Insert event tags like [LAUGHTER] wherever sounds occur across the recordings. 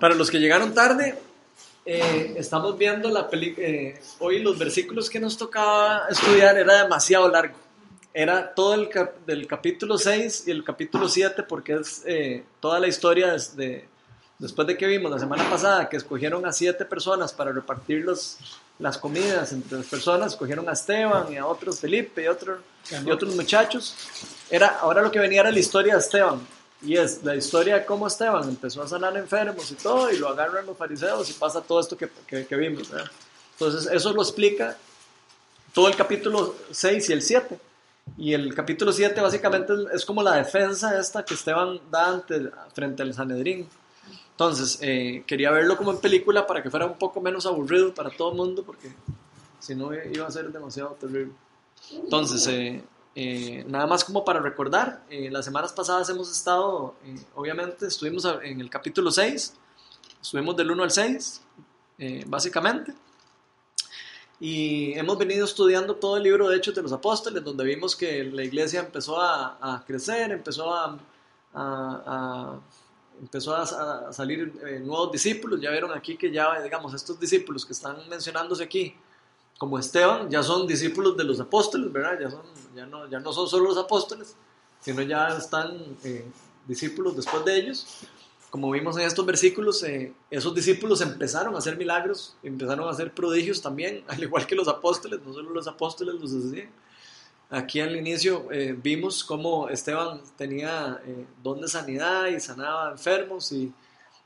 Para los que llegaron tarde, eh, estamos viendo la película. Eh, hoy los versículos que nos tocaba estudiar era demasiado largo. Era todo el del capítulo 6 y el capítulo 7, porque es eh, toda la historia desde, después de que vimos la semana pasada que escogieron a siete personas para repartir los, las comidas entre las personas, escogieron a Esteban y a otros, Felipe y, otros y otros muchachos. Era, ahora lo que venía era la historia de Esteban y es la historia de cómo Esteban empezó a sanar enfermos y todo, y lo agarran los fariseos y pasa todo esto que, que, vimos. Entonces, eso lo explica todo el capítulo 6 y el 7. Y el capítulo 7 básicamente es como la defensa esta que Esteban da ante, frente al Sanedrín. Entonces, eh, quería verlo como en película para que fuera un poco menos aburrido para todo el mundo, porque si no iba a ser demasiado terrible. Entonces, eh, eh, nada más como para recordar, eh, las semanas pasadas hemos estado, eh, obviamente, estuvimos en el capítulo 6, estuvimos del 1 al 6, básicamente, y hemos venido estudiando todo el libro de Hechos de los Apóstoles, donde vimos que la iglesia empezó a, crecer, empezó a, empezó a, salir nuevos discípulos, ya vieron aquí que ya, digamos, estos discípulos que están mencionándose aquí, como Esteban, ya son discípulos de los apóstoles, ¿verdad? Ya, son, ya, no, ya no son solo los apóstoles, sino ya están eh, discípulos después de ellos. Como vimos en estos versículos, eh, esos discípulos empezaron a hacer milagros, empezaron a hacer prodigios también, [LAUGHS] al igual que los apóstoles, no solo los apóstoles los hacían. Aquí al inicio eh, vimos cómo Esteban tenía don de sanidad y sanaba enfermos y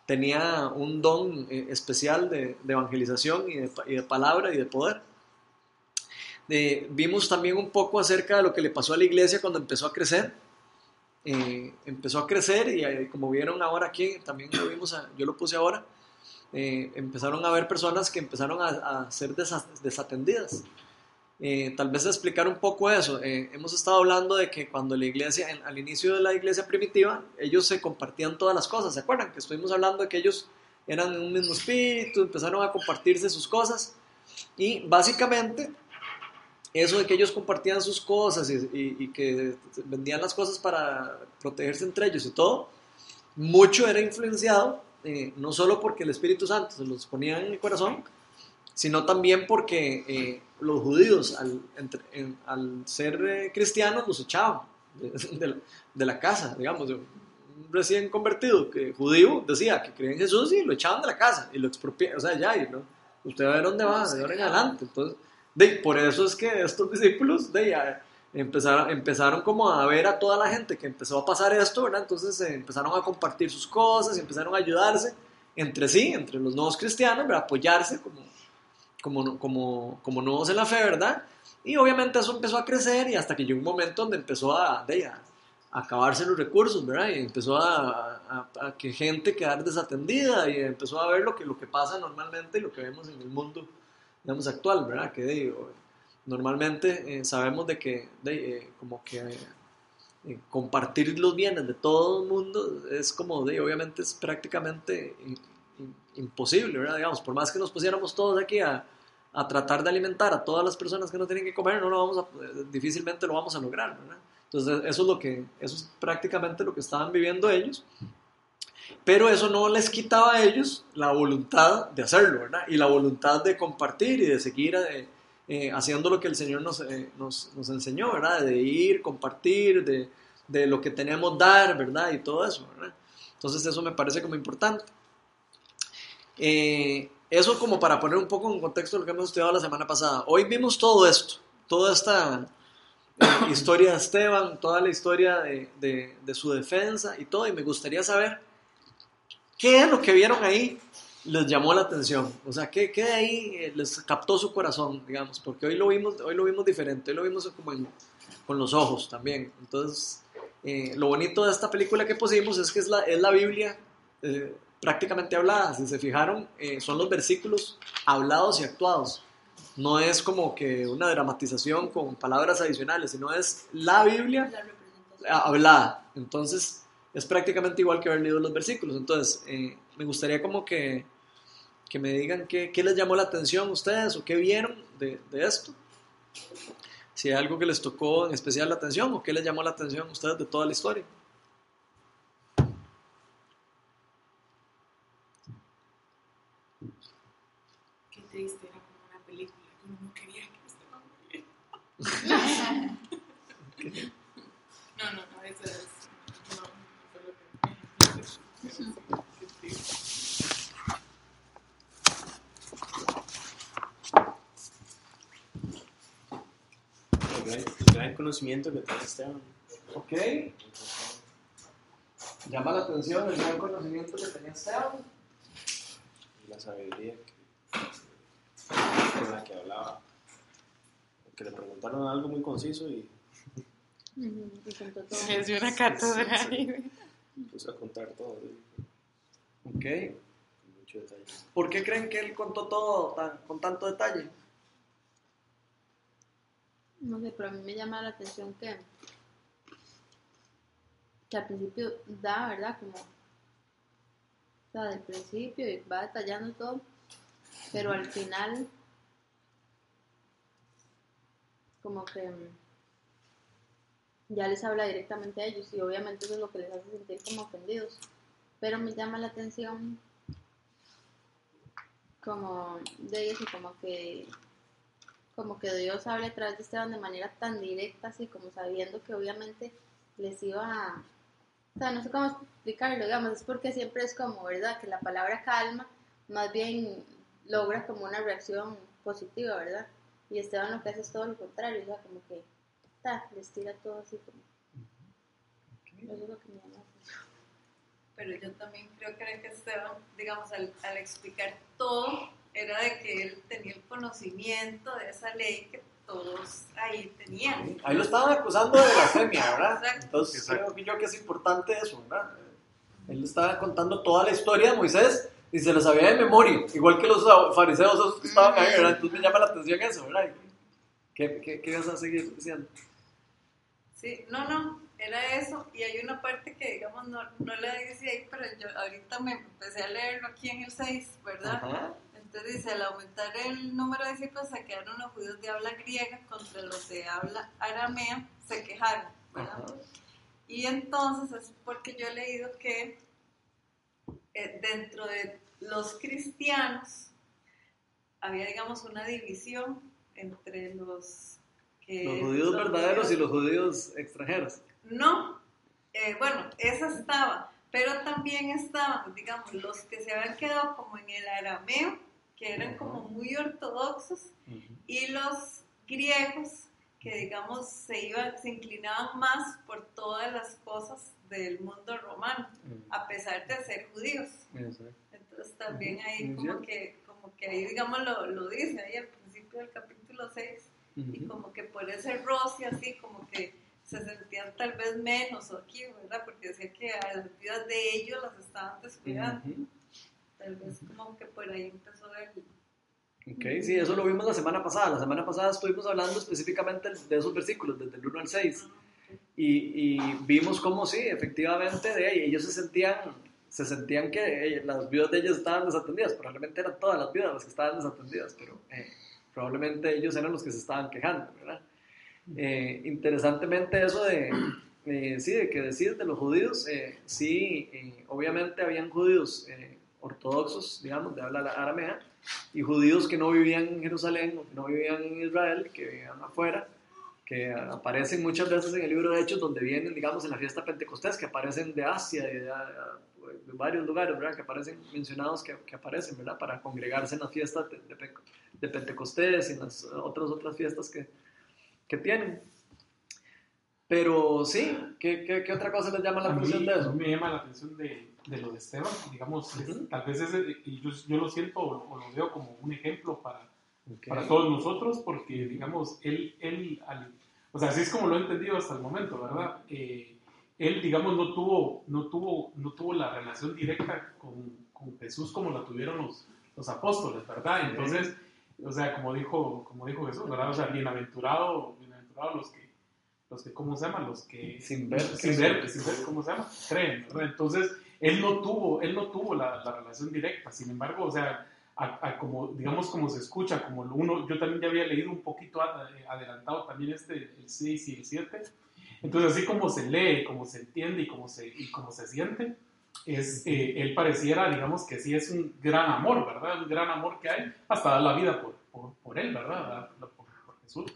tenía un don especial de, evangelización y de, y de palabra y de poder vimos también un poco acerca de lo que le pasó a la iglesia cuando empezó a crecer. Eh, empezó a crecer y eh, como vieron ahora aquí, también lo vimos, yo lo puse ahora, eh, empezaron a haber personas que empezaron a, ser desatendidas. tal vez explicar un poco eso. hemos estado hablando de que cuando la iglesia, al inicio de la iglesia primitiva, ellos se compartían todas las cosas. ¿Se acuerdan? Que estuvimos hablando de que ellos eran un mismo espíritu, empezaron a compartirse sus cosas. Y básicamente eso de que ellos compartían sus cosas y, que vendían las cosas para protegerse entre ellos y todo, mucho era influenciado, eh, no solo porque el Espíritu Santo se los ponía en el corazón, sino también porque eh, los judíos al, al ser eh, cristianos los echaban de, la, casa, digamos, un recién convertido que judío decía que creía en Jesús y lo echaban de la casa y lo expropiaban, o sea, ya, y, ¿no? usted va a ver dónde va, de ahora en adelante, entonces de, por eso es que estos discípulos de, empezaron, empezaron como a ver a toda la gente que empezó a pasar esto, ¿verdad? Entonces eh, empezaron a compartir sus cosas empezaron a ayudarse entre sí, entre los nuevos cristianos, ¿verdad? apoyarse como, como, como, como nuevos en la fe, ¿verdad? Y obviamente eso empezó a crecer y hasta que llegó un momento donde empezó a, de, a, acabarse los recursos, ¿verdad? Y empezó a, a, que gente quedar desatendida y empezó a ver lo que, lo que pasa normalmente y lo que vemos en el mundo digamos, actual, ¿verdad? Que digo, normalmente eh, sabemos de que, eh, como que eh, compartir los bienes de todo el mundo es como, de, obviamente es prácticamente imposible, ¿verdad? Digamos, por más que nos pusiéramos todos aquí a, a, tratar de alimentar a todas las personas que no tienen que comer, no lo vamos a, difícilmente lo vamos a lograr, ¿verdad? Entonces, eso es lo que, eso es prácticamente lo que estaban viviendo ellos pero eso no les quitaba a ellos la voluntad de hacerlo, ¿verdad? Y la voluntad de compartir y de seguir eh, eh, haciendo lo que el Señor nos, eh, nos, nos, enseñó, ¿verdad? De ir, compartir, de, de, lo que tenemos dar, ¿verdad? Y todo eso, ¿verdad? Entonces eso me parece como importante. eso como para poner un poco en contexto lo que hemos estudiado la semana pasada. Hoy vimos todo esto, toda esta historia de Esteban, toda la historia de, de, de su defensa y todo, y me gustaría saber ¿Qué es lo que vieron ahí les llamó la atención? O sea, ¿qué, qué de ahí eh, les captó su corazón, digamos? Porque hoy lo vimos, hoy lo vimos diferente, hoy lo vimos como con los ojos también. Entonces, eh, lo bonito de esta película que pusimos es que es la, es la Biblia eh, prácticamente hablada. Si se fijaron, son los versículos hablados y actuados. No es como que una dramatización con palabras adicionales, sino es la Biblia hablada. Entonces, es prácticamente igual que haber leído los versículos. Entonces, eh, me gustaría como que, que me digan qué, qué, les llamó la atención a ustedes o qué vieron de, de, esto. Si hay algo que les tocó en especial la atención o qué les llamó la atención a ustedes de toda la historia. Qué triste, era como una película que uno no quería que [LAUGHS] muriera. no, no, no, eso es. No, no fue lo que. Qué triste. El gran, el gran conocimiento que tiene Esteban. Ok. Llama la atención el gran conocimiento que tenía Esteban. Y la sabiduría que, con la que hablaba. Que le preguntaron algo muy conciso y. Es de una cátedra. puso a contar todo ¿sí? Ok. con mucho detalle. ¿Por qué creen que él contó todo tan- con tanto detalle? No sé, pero a mí me llama la atención que, que al principio da, ¿verdad? Como, o sea, del principio y va detallando todo, pero al final, como que ya les habla directamente a ellos y obviamente eso es lo que les hace sentir como ofendidos. Pero me llama la atención como de eso, como que como que Dios habla a través de Esteban de manera tan directa, así como sabiendo que obviamente les iba a... O sea, no sé cómo explicarlo, digamos, es porque siempre es como, ¿verdad? Que la palabra calma más bien logra como una reacción positiva, ¿verdad? Y Esteban lo que hace es todo lo contrario, o sea, como que ta, les tira todo así como... Eso es lo que me llama. Pero yo también creo que era que Esteban, digamos, al, al explicar todo, era de que él tenía el conocimiento de esa ley que todos ahí tenían. Ahí lo estaban acusando de blasfemia, ¿verdad? Exacto. Entonces Exacto. creo que yo que es importante eso, ¿verdad? Él estaba contando toda la historia de Moisés y se lo sabía de memoria, igual que los fariseos esos que estaban ahí, ¿verdad? Entonces me llama la atención eso, ¿verdad? ¿Qué, qué, qué vas a seguir diciendo? Sí, no, no, era eso. Y hay una parte que, digamos, no, no la dice ahí, pero yo ahorita me empecé a leerlo aquí en el 6, ¿verdad? Ajá. Entonces dice, al aumentar el número de discípulos se quedaron los judíos de habla griega contra los de habla aramea, se quejaron, ¿verdad? Ajá. Y entonces es porque yo he leído que eh, dentro de los cristianos había, digamos, una división entre los que... Los judíos verdaderos y los judíos extranjeros. No, eh, bueno, esa estaba, pero también estaban, digamos, los que se habían quedado como en el arameo, que eran como muy ortodoxos, y los griegos que digamos se iban se inclinaban más por todas las cosas del mundo romano a pesar de ser judíos. Exacto. entonces también ahí como que como que ahí digamos lo, lo dice ahí al principio del capítulo 6 y como que por ese roce así como que se sentían tal vez menos aquí verdad porque decía que a las vidas de ellos las estaban descuidando. Tal vez como que por ahí empezó el Ok, sí, eso lo vimos la semana pasada. La semana pasada estuvimos hablando específicamente de esos versículos, desde el 1 al 6. Y, y vimos cómo sí, efectivamente, de ellos se sentían, se sentían que eh, las viudas de ellos estaban desatendidas. Probablemente eran todas las viudas las que estaban desatendidas, pero eh, probablemente ellos eran los que se estaban quejando, ¿verdad? Eh, interesantemente eso de, eh, sí, de que decir de los judíos, eh, sí, obviamente habían judíos ortodoxos, digamos, de habla aramea, y judíos que no vivían en Jerusalén, o que no vivían en Israel, que vivían afuera, que aparecen muchas veces en el libro de Hechos, donde vienen, digamos, en la fiesta pentecostés, que aparecen de Asia y de, de varios lugares, ¿verdad? Que aparecen mencionados, que, que aparecen, ¿verdad? Para congregarse en las fiestas de, de, Pe- de Pentecostés y en las otras, otras fiestas que, que tienen. Pero sí, ¿qué, qué, qué otra cosa les llama la a mí, atención de eso? me llama la atención de, de lo de Esteban, digamos, es- Ujú. tal vez ese, y yo, yo lo siento o, o lo veo como un ejemplo para, Ok. para todos nosotros, porque, digamos, él, él al- o sea, así es como lo he entendido hasta el momento, ¿verdad? Eh, él, digamos, no tuvo, no tuvo, no tuvo la relación directa con, con Jesús como la tuvieron los, los apóstoles, ¿verdad? Entonces, o sea, como dijo, como dijo Jesús, ¿verdad? O sea, bienaventurado, bienaventurados los que, los que, ¿cómo se llaman? Los que Sin ver, sin ver, sin ver, ¿cómo se llama? Creen, ¿verdad? Entonces, él no tuvo, él no tuvo la, la relación directa, sin embargo, o sea, a- a como, digamos, como se escucha, como uno, yo también ya había leído un poquito eh, adelantado también este, el 6 y el 7, entonces así como se lee, como se entiende y como se, y como se siente, es, eh, él pareciera, digamos, que sí es un gran amor, ¿verdad? Un gran amor que hay hasta dar la vida por, por, por él, ¿verdad? Por, por Jesús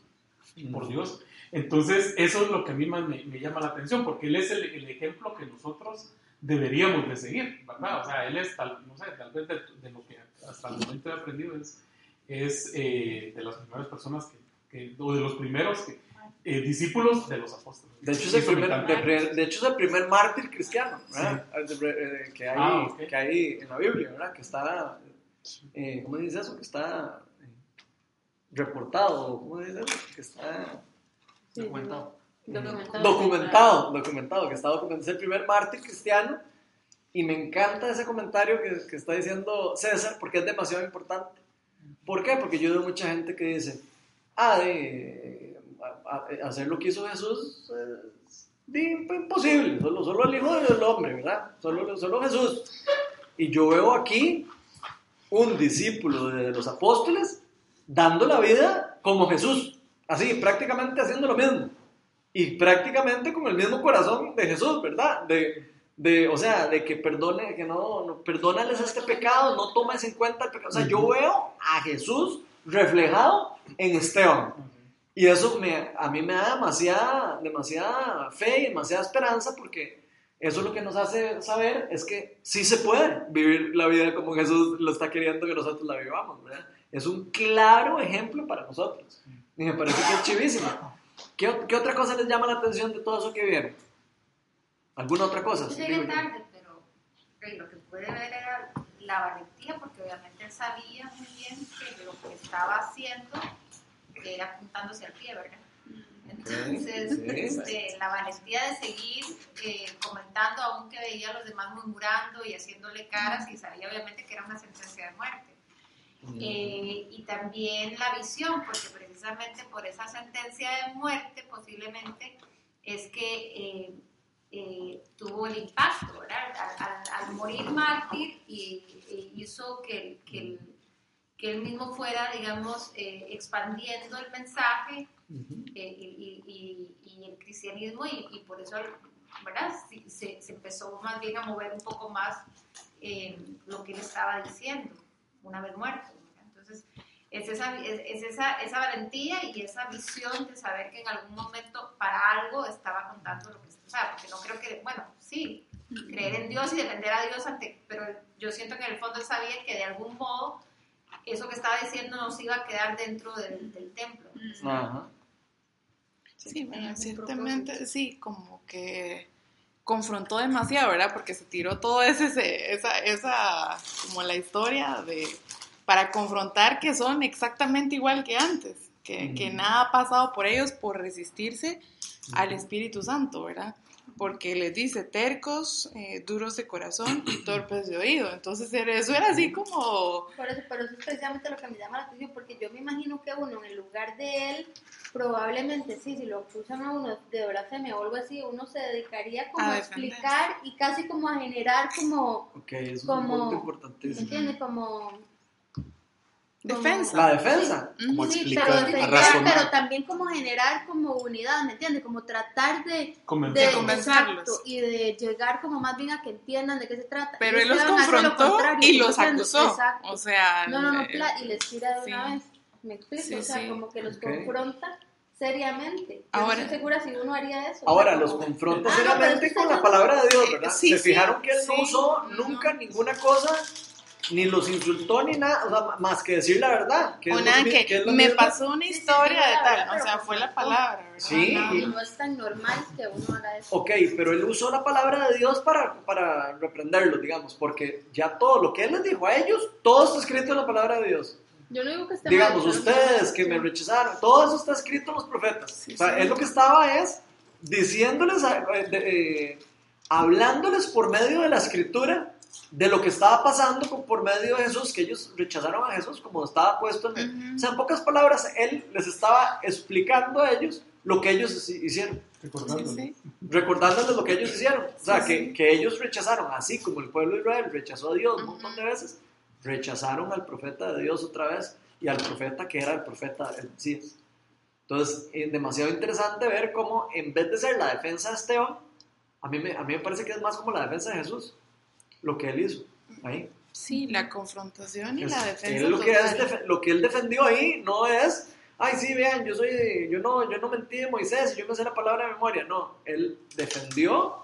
y por Dios. Entonces, eso es lo que a mí más me, me llama la atención, porque él es el, el, ejemplo que nosotros deberíamos de seguir, ¿verdad? O sea, él es, tal, no sé, tal vez de, de lo que hasta el momento he aprendido es, es eh, de las primeras personas que, que, o de los primeros que, eh, discípulos de los apóstoles. De hecho, es el primer, de, de hecho, es el primer mártir cristiano ¿verdad? Eh, que, hay, Ah, ok. que hay en la Biblia, ¿verdad? Que está, eh, ¿cómo se dice eso? Que está eh, reportado, ¿cómo se dice eso? Que está Sí, documentado. Documentado. Documentado, que está documentado. Es el primer mártir cristiano y me encanta ese comentario que, que está diciendo César porque es demasiado importante. ¿Por qué? Porque yo veo mucha gente que dice, ah, de, hacer lo que hizo Jesús es imposible, solo, solo el Hijo del Hombre, ¿verdad? Solo, solo Jesús. Y yo veo aquí un discípulo de los apóstoles dando la vida como Jesús, así, prácticamente haciendo lo mismo. Y prácticamente con el mismo corazón de Jesús, ¿verdad? De, de, o sea, de que perdone, que no, no, perdónales este pecado, no tomes en cuenta el pecado. O sea, yo veo a Jesús reflejado en Esteban. Y eso me, a mí me da demasiada, demasiada fe y demasiada esperanza porque eso lo que nos hace saber es que sí se puede vivir la vida como Jesús lo está queriendo que nosotros la vivamos, ¿verdad? Es un claro ejemplo para nosotros. Y me parece que es chivísimo. ¿Qué, qué otra cosa les llama la atención de todo eso que vieron? ¿Alguna otra cosa? Yo Sí, llegué tarde, pero lo que pude ver era la valentía, porque obviamente él sabía muy bien que lo que estaba haciendo era apuntándose al pie, ¿verdad? Entonces, sí. este, la valentía de seguir eh, comentando, aunque veía a los demás murmurando y haciéndole caras, y sabía obviamente que era una sentencia de muerte. Eh, y también la visión, porque precisamente por esa sentencia de muerte posiblemente es que eh, eh, tuvo el impacto, ¿verdad? Al, al- al morir mártir y, hizo que, que, el- que él mismo fuera, digamos, expandiendo el mensaje y, y- y- y el cristianismo y, por eso, Se, se empezó más bien a mover un poco más lo que él estaba diciendo una vez muerto. Es, esa, es, es esa, esa valentía y esa visión de saber que en algún momento para algo estaba contando lo que o sea, porque no creo que, bueno, sí, creer en Dios y defender a Dios ante, pero yo siento que en el fondo él sabía que de algún modo eso que estaba diciendo no se iba a quedar dentro del, del templo. Ajá. Sí, bueno, un ciertamente sí, como que confrontó demasiado, ¿verdad? Porque se tiró todo ese, ese- esa, esa, como la historia de, para confrontar que son exactamente igual que antes, que, que Ujú. nada ha pasado por ellos por resistirse al Espíritu Santo, ¿verdad? Porque les dice tercos, eh, duros de corazón y [CLEARS THROAT] torpes de oído. Entonces eso era así como... Por eso, pero eso es precisamente lo que me llama la atención, porque yo me imagino que uno, en el lugar de él, probablemente sí, si lo acusan a uno de blasfemia o algo así, uno se dedicaría como A a, explicar y casi como a generar como, Ok, eso es Como- un punto ¿me entiendes? Como... Defensa. La defensa. Como sí, explicar, pero, defender, razonar. pero también como generar como unidad, ¿me entiendes? Como tratar de, Convencer. de convencerlos. y de llegar como más bien a que entiendan de qué se trata. Pero él los lo confrontó contrario, y ¿me los acusó. Exacto. O sea, No, no, no, eh, pla- y les tira de una sí. vez. ¿Me explico? Sí, o sea, sí. como que los Ok. confronta seriamente. Yo Ahora- no estoy segura si uno haría eso. Ahora, los confronta Ah, no, seriamente eso con la palabra de Dios, Eh, ¿verdad? sí, Se sí, fijaron que él no sí. usó nunca ninguna cosa, ni los insultó ni nada, o sea, más que decir la verdad. Que o nada que, que me mismo. pasó una Sí, sí, historia sí, de tal, verdad, o sea, fue la palabra, ¿verdad? Sí. Ajá, y no es tan normal que uno haga eso. Ok, pero él usó la palabra de Dios para, para reprenderlos, digamos, porque ya todo lo que él les dijo a ellos, todo está escrito en la palabra de Dios. Yo no digo que esté Digamos, mal, ustedes que me rechazaron, todo eso está escrito en los profetas. Sí, o sea, sí. él lo que estaba es diciéndoles, eh, de- eh, hablándoles por medio de la escritura de lo que estaba pasando con- por medio de Jesús, que ellos rechazaron a Jesús como estaba puesto en él. O sea, en pocas palabras, él les estaba explicando a ellos lo que ellos hici- hicieron. Sí, sí. recordándoles lo que ellos hicieron. O sea, Sí, que, sí. que ellos rechazaron, así como el pueblo de Israel rechazó a Dios un Ujú. montón de veces, rechazaron al profeta de Dios otra vez y al profeta que era el profeta del Mesías. Entonces, es demasiado interesante ver cómo en vez de ser la defensa de Esteban, a mí me, a mí me parece que es más como la defensa de Jesús. Lo que él hizo ahí. Sí, la confrontación y Es- la defensa. él lo, que es lo que él defendió ahí no es, ay, sí, vean, yo soy, yo no, yo no mentí de Moisés yo me sé la palabra de memoria. No, él defendió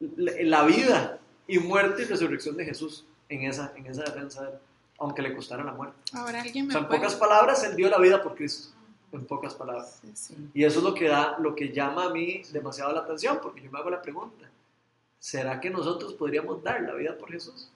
la vida y muerte y resurrección de Jesús en esa, en esa defensa de él, aunque le costara la muerte. Ahora alguien O me sea, en puede- pocas palabras, él dio la vida por Cristo. En pocas palabras. Sí, sí. Y eso es lo que da, lo que llama a mí demasiado la atención, porque yo me hago la pregunta, ¿será que nosotros podríamos dar la vida por Jesús?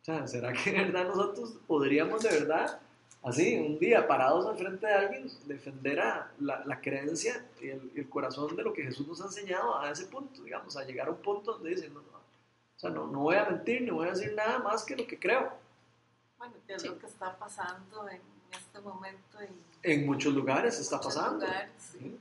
O sea, ¿será que de verdad nosotros podríamos de verdad, así, un día parados al frente de alguien, defender a la, la creencia y el, y el corazón de lo que Jesús nos ha enseñado a ese punto, digamos, a llegar a un punto donde dicen, no, no, o sea, no, no voy a mentir, ni voy a decir nada más que lo que creo. Bueno, que es Sí. lo que está pasando en este momento en En muchos lugares está muchos pasando. lugares, sí. Sí.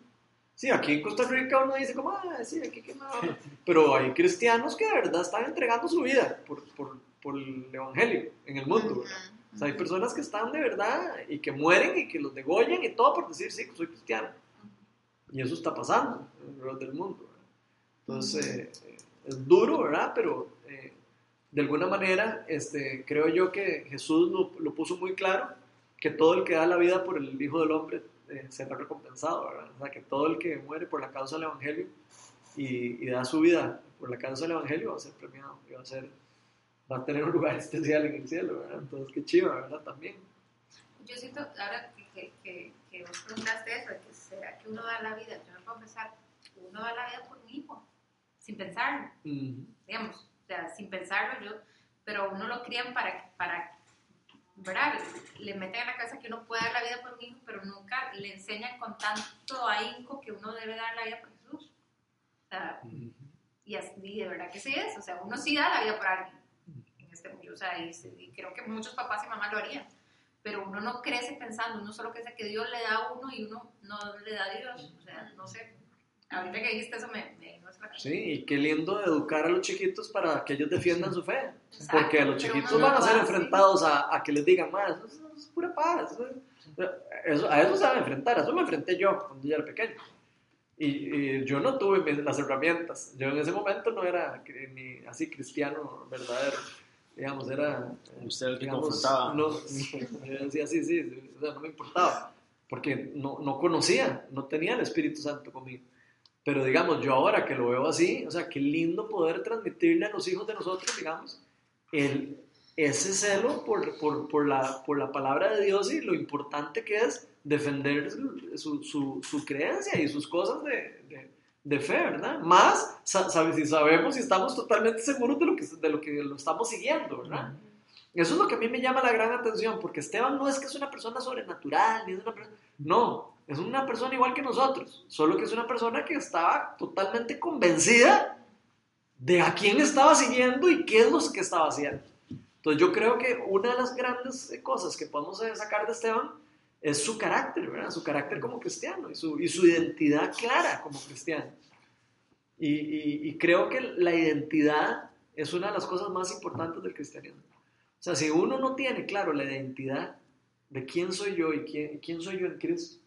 Sí, aquí en Costa Rica uno dice como, ah, sí, aquí que nada. Pero hay cristianos que de verdad están entregando su vida por, por, por el evangelio en el mundo. ¿verdad? O sea, hay personas que están de verdad y que mueren y que los degollan y todo por decir, sí, que soy cristiano. Y eso está pasando el del mundo. ¿verdad? Entonces, eh, es duro, ¿verdad? Pero eh, de alguna manera, este, creo yo que Jesús lo, lo puso muy claro, que todo el que da la vida por el Hijo del Hombre eh, será recompensado, ¿verdad? O sea, que todo el que muere por la causa del Evangelio y, y da su vida por la causa del Evangelio va a ser premiado y va a, ser, va a tener un lugar [LAUGHS] especial en el cielo, ¿verdad? Entonces, qué chiva, ¿verdad? También. Yo siento, ahora que, que, que, vos preguntaste eso, que será que uno da la vida, yo me puedo pensar, uno da la vida por un hijo, sin pensarlo, Ujú. digamos, o sea, sin pensarlo yo, pero uno lo crían para, para ¿verdad? Le meten en la cabeza que uno puede dar la vida por un hijo, pero nunca le enseñan con tanto ahínco que uno debe dar la vida por Jesús. O sea, y, así, y de verdad que sí es, o sea, uno sí da la vida por alguien en este mundo, o sea, y, creo que muchos papás y mamás lo harían, pero uno no crece pensando, uno solo crece que Dios le da a uno y uno no le da a Dios, o sea, no sé, ahorita que dijiste eso me, me Sí, y qué lindo educar a los chiquitos para que ellos defiendan su fe. Exacto, Porque a los chiquitos van a ser enfrentados a, a que les digan, más, eso, es- eso es pura paz. Eso, eso- a eso se van a enfrentar, a eso me enfrenté yo cuando yo era pequeño. Y, y yo no tuve mis- las herramientas. Yo en ese momento no era ni así cristiano verdadero. Digamos, era. Usted el que digamos, confrontaba. No, [LAUGHS] yo decía, sí, sí, o sea, no me importaba. Porque no, no conocía, no tenía el Espíritu Santo conmigo. Pero digamos, yo ahora que lo veo así, o sea, qué lindo poder transmitirle a los hijos de nosotros, digamos, el, ese celo por, por, por, la, por la palabra de Dios y lo importante que es defender su, su, su creencia y sus cosas de, de, de fe, ¿verdad? Más sa- sabe- si sabemos y estamos totalmente seguros de lo que, de lo, que lo estamos siguiendo, ¿verdad? Eso es lo que a mí me llama la gran atención, porque Esteban no es que es una persona sobrenatural, ni es una persona... No, es una persona igual que nosotros, solo que es una persona que estaba totalmente convencida de a quién estaba siguiendo y qué es lo que estaba haciendo. Entonces yo creo que una de las grandes cosas que podemos sacar de Esteban es su carácter, ¿verdad? Su carácter como cristiano y su, y su identidad clara como cristiano. Y, y- y creo que la identidad es una de las cosas más importantes del cristianismo. O sea, si uno no tiene claro la identidad de quién soy yo y quién, quién soy yo en Cristo,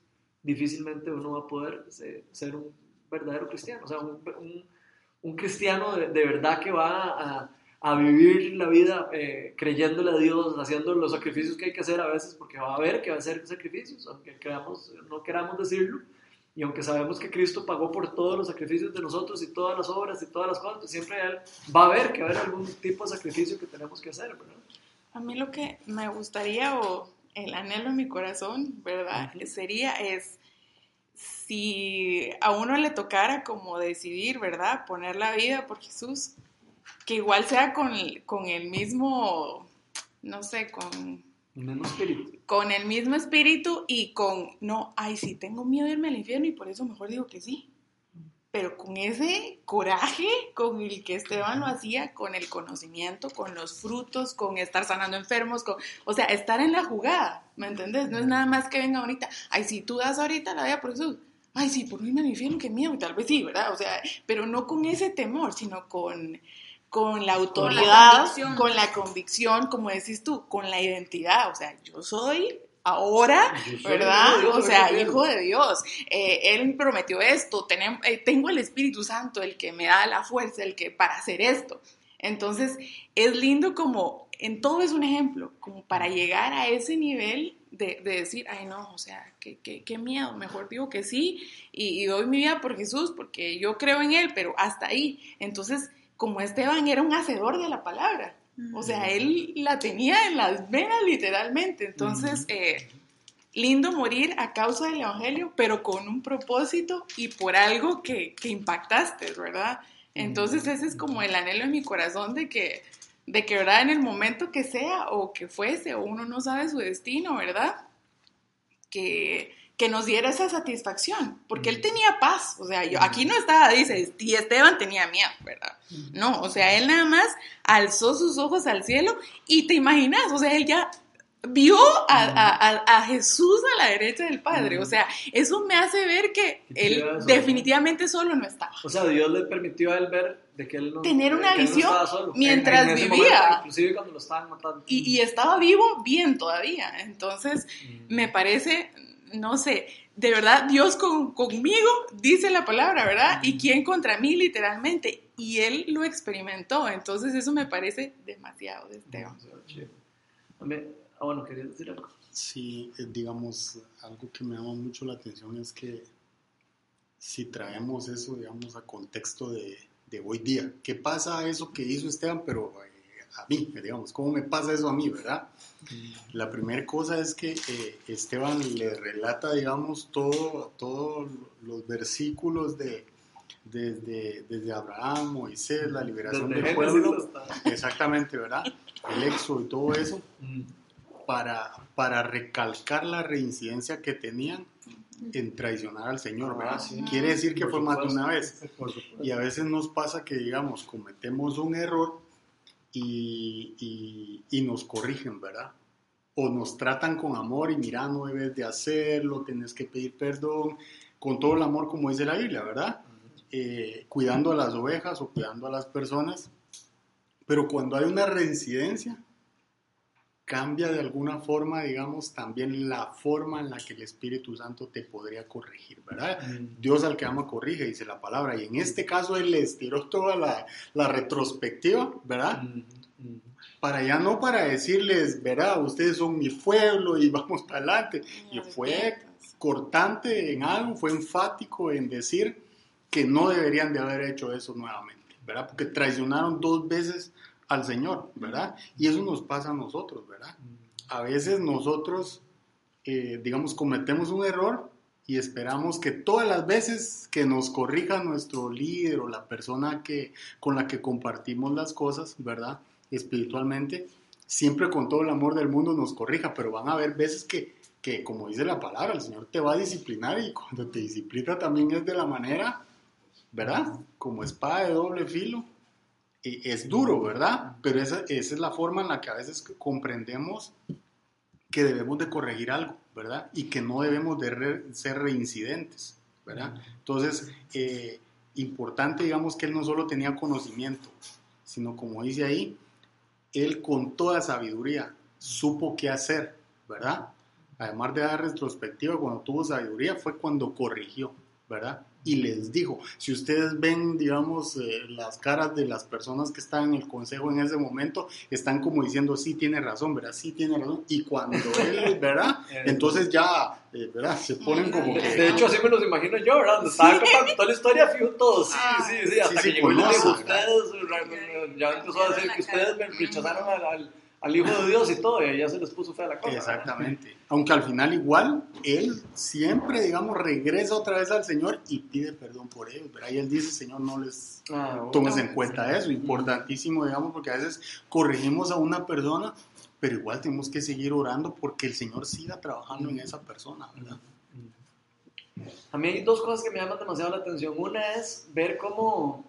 difícilmente uno va a poder se- ser un verdadero cristiano. O sea, un, un- un cristiano de, de verdad que va a, a vivir la vida eh, creyéndole a Dios, haciendo los sacrificios que hay que hacer a veces, porque va a haber que va a hacer sacrificios, aunque queramos, no queramos decirlo. Y aunque sabemos que Cristo pagó por todos los sacrificios de nosotros y todas las obras y todas las cosas, pues siempre Él va a haber que haber algún tipo de sacrificio que tenemos que hacer, ¿verdad? A mí lo que me gustaría o el anhelo en mi corazón, ¿verdad? Sería es si a uno le tocara como decidir, ¿verdad? Poner la vida por Jesús, que igual sea con, con el mismo, no sé, con, El mismo espíritu. con el mismo espíritu y con, no, ay, sí, tengo miedo de irme al infierno y por eso mejor digo que sí. Pero con ese coraje con el que Esteban lo hacía, con el conocimiento, con los frutos, con estar sanando enfermos, con, o sea, estar en la jugada, ¿me entendés? No es nada más que venga ahorita, ay, si tú das ahorita la vida por Jesús, ay, sí, por irme al infierno, qué miedo, y tal vez sí, ¿verdad? O sea, pero no con ese temor, sino con, con la autoridad, convicción. con la convicción, como decís tú, con la identidad, o sea, yo soy ahora, ¿verdad? Dios, o sea, hijo de Dios. Eh, él prometió esto, tenem- eh, tengo el Espíritu Santo, el que me da la fuerza, el que para hacer esto. Entonces, es lindo como, en todo es un ejemplo, como para llegar a ese nivel de, de decir, ay no, o sea, qué, qué, qué miedo, mejor digo que sí y, y doy mi vida por Jesús porque yo creo en Él, pero hasta ahí. Entonces, como Esteban era un hacedor de la palabra, o sea, él la tenía en las venas literalmente. Entonces, eh, lindo morir a causa del Evangelio, pero con un propósito y por algo que, que impactaste, ¿verdad? Entonces, ese es como el anhelo en mi corazón de que, de que, ¿verdad? En el momento que sea o que fuese, o uno no sabe su destino, ¿verdad? Que, que nos diera esa satisfacción, porque él tenía paz, o sea, yo aquí no estaba, dice, y Esteban tenía miedo, ¿verdad? No, o sea, él nada más alzó sus ojos al cielo y te imaginas, o sea, él ya vio a, a- a- a Jesús a la derecha del Padre, o sea, eso me hace ver que él definitivamente solo no estaba. O sea, Dios le permitió a él ver de que él no Tener una no visión solo. mientras En- en ese vivía. momento, inclusive cuando lo estaban matando. Y, y estaba vivo bien todavía, entonces me parece, no sé, de verdad, Dios con- conmigo, dice la palabra, ¿verdad? Y quién contra mí, literalmente. Y él lo experimentó, entonces eso me parece demasiado de Esteban. Ah, bueno, querías decir algo. Sí, eh, digamos, algo que me llama mucho la atención es que si traemos eso, digamos, a contexto de, de hoy día, ¿qué pasa a eso que hizo Esteban, pero a mí, digamos, cómo me pasa eso a mí, verdad? La primera cosa es que eh, Esteban le relata, digamos, todo, todos los versículos de, desde, desde Abraham, Moisés, la liberación Desde del pueblo, exactamente, ¿verdad? El éxodo y todo eso, para, para recalcar la reincidencia que tenían en traicionar al Señor, ¿verdad? Ah, sí. Quiere decir que Por fue más de supuesto. una vez. Supuesto. Y a veces nos pasa que, digamos, cometemos un error y, y- y nos corrigen, ¿verdad? O nos tratan con amor y mira, no debes de hacerlo, tenés que pedir perdón, con todo el amor como dice la Biblia, ¿verdad? Eh, cuidando a las ovejas o cuidando a las personas. Pero cuando hay una reincidencia, cambia de alguna forma, digamos, también la forma en la que el Espíritu Santo te podría corregir, ¿verdad? Dios al que ama corrige, dice la palabra. Y en este caso Él les tiró toda la, la retrospectiva, ¿verdad? Para ya no para decirles, verá, ustedes son mi pueblo y [LAUGHS] vamos para adelante. Y fue cortante en algo, fue enfático en decir que no deberían de haber hecho eso nuevamente, ¿verdad? Porque traicionaron dos veces al Señor, ¿verdad? Y eso nos pasa a nosotros, ¿verdad? A veces nosotros, eh, digamos, cometemos un error y esperamos que todas las veces que nos corrija nuestro líder o la persona que, con la que compartimos las cosas, ¿verdad? Espiritualmente, siempre con todo el amor del mundo nos corrija, pero van a haber veces que, que, como dice la palabra, el Señor te va a disciplinar y cuando te disciplina también es de la manera, ¿verdad? Como espada de doble filo. Y es duro, ¿verdad? Pero esa, esa es la forma en la que a veces comprendemos que debemos de corregir algo, ¿verdad? Y que no debemos de ser reincidentes, ¿verdad? Entonces, eh, importante, digamos, que él no solo tenía conocimiento, sino como dice ahí, él con toda sabiduría supo qué hacer, ¿verdad? Además de dar retrospectiva, cuando tuvo sabiduría fue cuando corrigió, ¿verdad? Y les dijo, si ustedes ven, digamos, eh, las caras de las personas que están en el consejo en ese momento, están como diciendo, sí, tiene razón, ¿verdad? Sí, tiene razón. Y cuando [LAUGHS] él, ¿verdad? Entonces ya, eh, ¿verdad? Se ponen como que... De hecho, así me los imagino yo, ¿verdad? Donde estaba contando toda la historia, fijo todo. Sí, Ah, sí, sí. Hasta sí, que llegó conoce, ustedes, ya empezó a decir que ustedes me rechazaron al, al, al Hijo de Dios y todo, y ya se les puso fea la cosa. ¿verdad? Exactamente. Aunque al final igual, él siempre, digamos, regresa otra vez al Señor y pide perdón por ellos, ¿verdad? Y él dice, Señor, no les Ah, tomes en cuenta eso. Importantísimo, digamos, porque a veces corregimos a una persona, pero igual tenemos que seguir orando porque el Señor siga trabajando en esa persona, ¿verdad? A mí hay dos cosas que me llaman demasiado la atención. Una es ver cómo,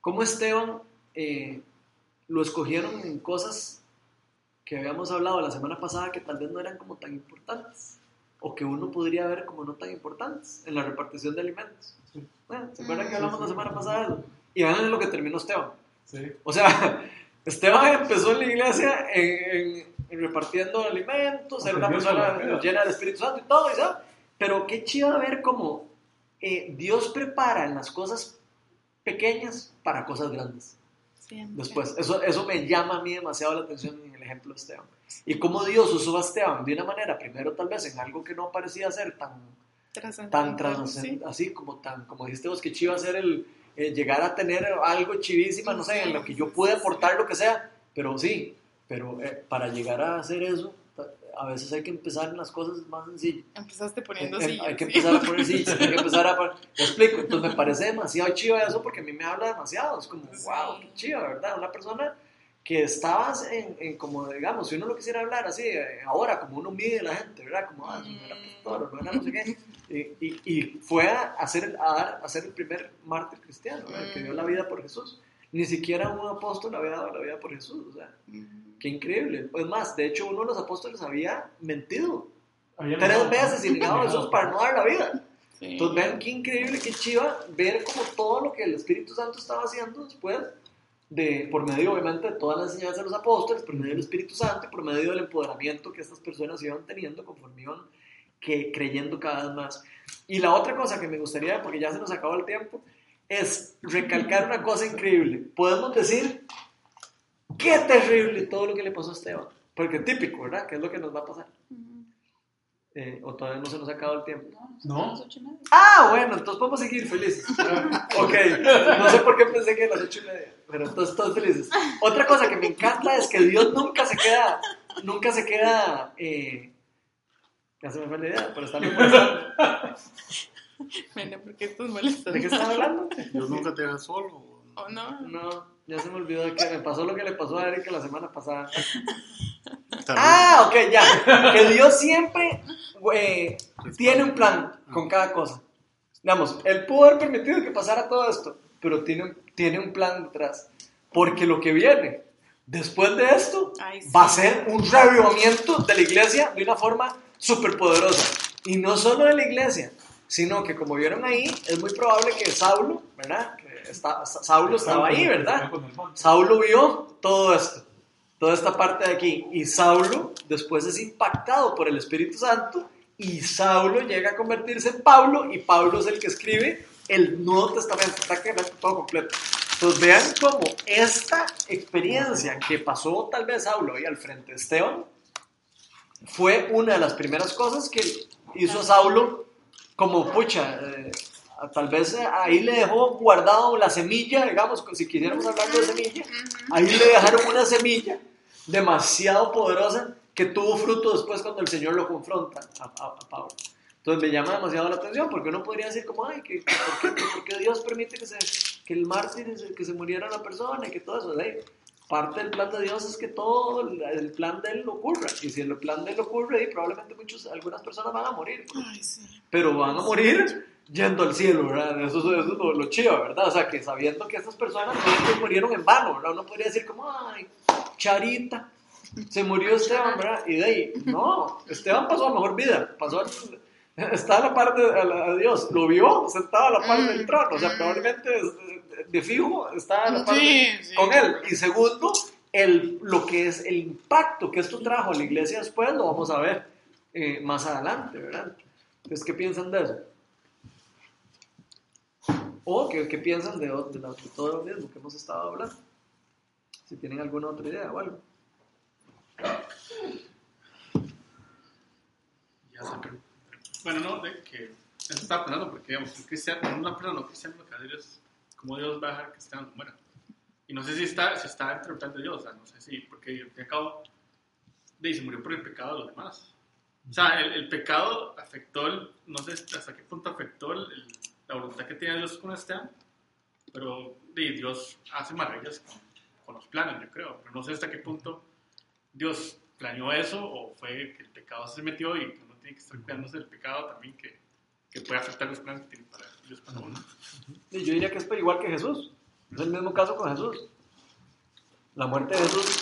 cómo Esteban eh, lo escogieron en cosas que habíamos hablado la semana pasada que tal vez no eran como tan importantes o que uno podría ver como no tan importantes en la repartición de alimentos. Bueno, ¿Se acuerdan que hablamos la semana pasada de eso? Y vean en lo que terminó Esteban. Sí. O sea, [LAUGHS] Esteban empezó en la iglesia en, en- repartiendo alimentos, era una persona la llena del Espíritu Santo y todo, ¿sabes? pero qué chido ver cómo eh, Dios prepara en las cosas pequeñas para cosas grandes. Siempre. Después, eso, eso me llama a mí demasiado la atención en el ejemplo de Esteban. Y cómo Dios usó a Esteban de una manera, primero tal vez en algo que no parecía ser tan, tan trascendente, así como tan, como dijiste vos, que chiva ser el eh, llegar a tener algo chivísima, no sé, en lo que yo pude aportar lo que sea, pero sí, pero eh, para llegar a hacer eso, a veces hay que empezar en las cosas más sencillas. Empezaste poniendo Eh, eh, sillas. hay que empezar a poner sillas, hay que empezar a poner... [LAUGHS] Te explico, entonces me parece demasiado chiva eso porque a mí me habla demasiado, es como, wow, qué chiva, ¿verdad? Una persona que estabas en, en como, digamos, si uno lo quisiera hablar así, eh, ahora, como uno mide a la gente, ¿verdad? Como, ah, no era pastor, no era no sé qué. Y, y, y fue a, hacer, a, dar, a ser el primer mártir cristiano, ¿verdad? que dio la vida por Jesús. Ni siquiera un apóstol había dado la vida por Jesús, o sea, Mm. qué increíble. Es más, de hecho, uno de los apóstoles había mentido Había tres veces y negado a Jesús para no dar la vida. Sí. Entonces vean qué increíble, qué chiva ver como todo lo que el Espíritu Santo estaba haciendo después, de, por medio obviamente de todas las enseñanzas de los apóstoles, por medio del Espíritu Santo y por medio del empoderamiento que estas personas iban teniendo conforme iban que, creyendo cada vez más. Y la otra cosa que me gustaría, porque ya se nos acabó el tiempo, es recalcar una cosa increíble. Podemos decir, qué terrible todo lo que le pasó a Esteban. Porque típico, ¿verdad? ¿Qué es lo que nos va a pasar? Mm. Eh, o todavía no se nos ha acabado el tiempo. No. Ah, bueno, entonces podemos seguir felices. [LAUGHS] ok, no sé por qué pensé que a las ocho y media, pero entonces todos felices. Otra cosa que me encanta es que Dios nunca se queda, nunca se queda, eh, ya se me fue la idea, pero está bien. [LAUGHS] Bueno, porque estás molestando. ¿De qué están hablando? Dios nunca te deja solo. ¿O no? No, ya se me olvidó de que me pasó lo que le pasó a Erika la semana pasada. Ah, ok, ya. Que Dios siempre eh, tiene un plan con cada cosa. Digamos, Él pudo haber permitido que pasara todo esto, pero tiene, un- tiene un plan detrás. Porque lo que viene después de esto Ay, sí. va a ser un reavivamiento de la iglesia de una forma súper poderosa. Y no solo de la iglesia, sino que como vieron ahí, es muy probable que Saulo, ¿verdad? Está- Saulo estaba ahí, ¿verdad? Saulo vio todo esto, toda esta parte de aquí, y Saulo después es impactado por el Espíritu Santo, y Saulo llega a convertirse en Pablo, y Pablo es el que escribe el Nuevo Testamento, prácticamente todo completo. Entonces vean cómo esta experiencia que pasó tal vez Saulo ahí al frente de Esteban, fue una de las primeras cosas que hizo a Saulo como, pucha, eh, tal vez eh, ahí le dejó guardado la semilla, digamos, si quisiéramos hablar de semilla, ahí le dejaron una semilla demasiado poderosa que tuvo fruto después cuando el Señor lo confronta a, a- a Pablo. Entonces me llama demasiado la atención porque uno podría decir como, ay, que, que ¿por, qué, Dios permite que, se, que el mártir, que se muriera una persona y que todo eso? ¿sí? Parte del plan de Dios es que todo el, plan de Él ocurra. Y si el plan de Él ocurre, y probablemente muchos, algunas personas van a morir. Ay, sí. Pero van a morir yendo al cielo, ¿verdad? Eso, eso es lo, lo chido, ¿verdad? O sea, que sabiendo que estas personas no murieron en vano, ¿verdad? Uno podría decir como, ay, Charita, se murió Esteban, ¿verdad? Y de ahí, no, Esteban pasó a mejor vida, pasó a, está a la par de, a la- a Dios, lo vio sentado a la par del trono, o sea, probablemente de, fijo está la Sí, sí. con él. Y segundo, el, lo que es el impacto que esto trajo a la iglesia después lo vamos a ver eh, más adelante, ¿verdad? Entonces, ¿qué piensan de eso? ¿O qué, qué piensan de, de la- de todo lo mismo que hemos estado hablando? Si tienen alguna otra idea o algo. Ya sé, pero- Bueno, no, de que eso estaba pensando porque, digamos, un cristiano, una persona no cristiana lo que hace es cómo Dios va a dejar que Esteban no muera. Y no sé si está, si está de Dios, o sea, no sé si, porque al cabo, se murió por el pecado de los demás. O sea, el, el pecado afectó, el, no sé hasta qué punto afectó el- la voluntad que tenía Dios con Esteban, pero Dios hace maravillas con, con los planes, yo creo, pero no sé hasta qué punto Dios planeó eso o fue que el pecado se metió y uno tiene que estar cuidándose del pecado también que, que puede afectar los planes que tiene para Dios para uno. Yo diría que es igual que Jesús. Es el mismo caso con Jesús. La muerte de Jesús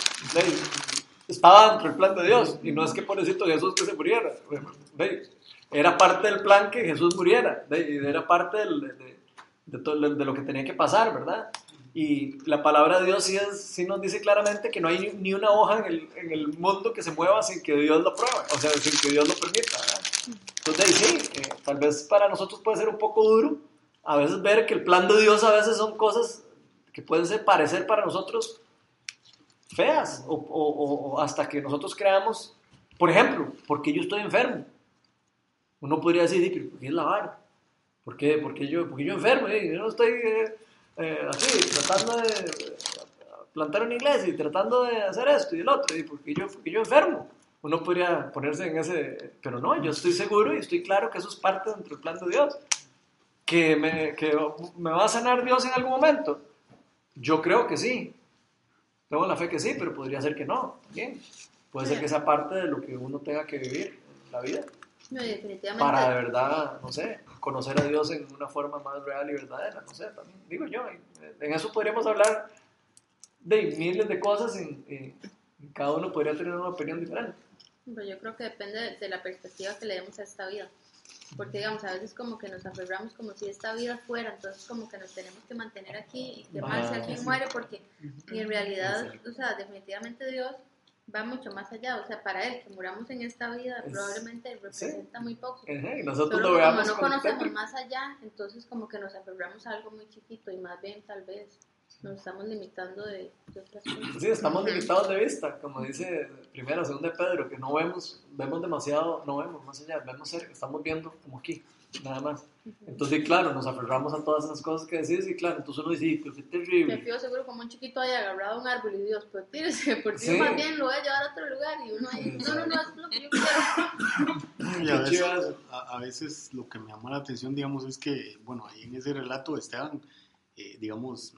estaba dentro del plan de Dios. Y no es que pobrecito Jesús que se muriera. Era parte del plan que Jesús muriera. Era parte del- de, de- todo de lo que tenía que pasar, ¿verdad? Y la palabra de Dios sí, es- sí nos dice claramente que no hay ni una hoja en el, en el mundo que se mueva sin que Dios lo pruebe, o sea, sin que Dios lo permita. ¿verdad? Entonces, sí, eh, tal vez para nosotros puede ser un poco duro a veces ver que el plan de Dios a veces son cosas que pueden ser, parecer para nosotros feas o, o- o- hasta que nosotros creamos, por ejemplo, porque yo estoy enfermo. Uno podría decir, "Di, pero ¿por qué es la vara? ¿Por qué, por qué yo, por qué yo enfermo? eh? Yo no estoy eh, eh, así, tratando de eh, plantar una iglesia y tratando de hacer esto y el otro, y porque yo, porque yo enfermo. Uno podría ponerse en ese, pero no, yo estoy seguro y estoy claro que eso es parte dentro del plan de Dios. Que me, que me va a sanar Dios en algún momento. Yo creo que sí. Tengo la fe que sí, pero podría ser que no. También. Puede ser que sea parte de lo que uno tenga que vivir en la vida. No, definitivamente. Para de verdad, no sé, conocer a Dios en una forma más real y verdadera. No sé, también digo yo. En eso podríamos hablar de miles de cosas y- y cada uno podría tener una opinión diferente. Pero yo creo que depende de, de la perspectiva que le demos a esta vida. Porque, digamos, a veces como que nos aferramos como si esta vida fuera, entonces como que nos tenemos que mantener aquí y que mal si Ah, alguien muere, porque y en realidad, o sea, definitivamente Dios va mucho más allá. O sea, para Él, que muramos en esta vida, Es- probablemente representa muy poco. Ajá, Y nosotros lo como veamos no con conocemos más allá, entonces como que nos aferramos a algo muy chiquito y más bien tal vez nos estamos limitando de, de otras cosas. Sí, estamos limitados de vista, como dice primero, segunda de Pedro, que no vemos, vemos demasiado, no vemos más allá, vemos cerca, estamos viendo como aquí, nada más. Entonces, claro, nos aferramos a todas esas cosas que decís y claro, entonces uno dice, "Sí, pero qué Me terrible. fío seguro como un chiquito haya agarrado un árbol y Dios, pues tírese, [LAUGHS] porque Sí. más bien lo voy a llevar a otro lugar y uno ahí, no, no, no, es lo que yo quiero. Y a veces, a, a veces lo que me llama la atención, digamos, es que, bueno, ahí en ese relato Esteban, eh, digamos,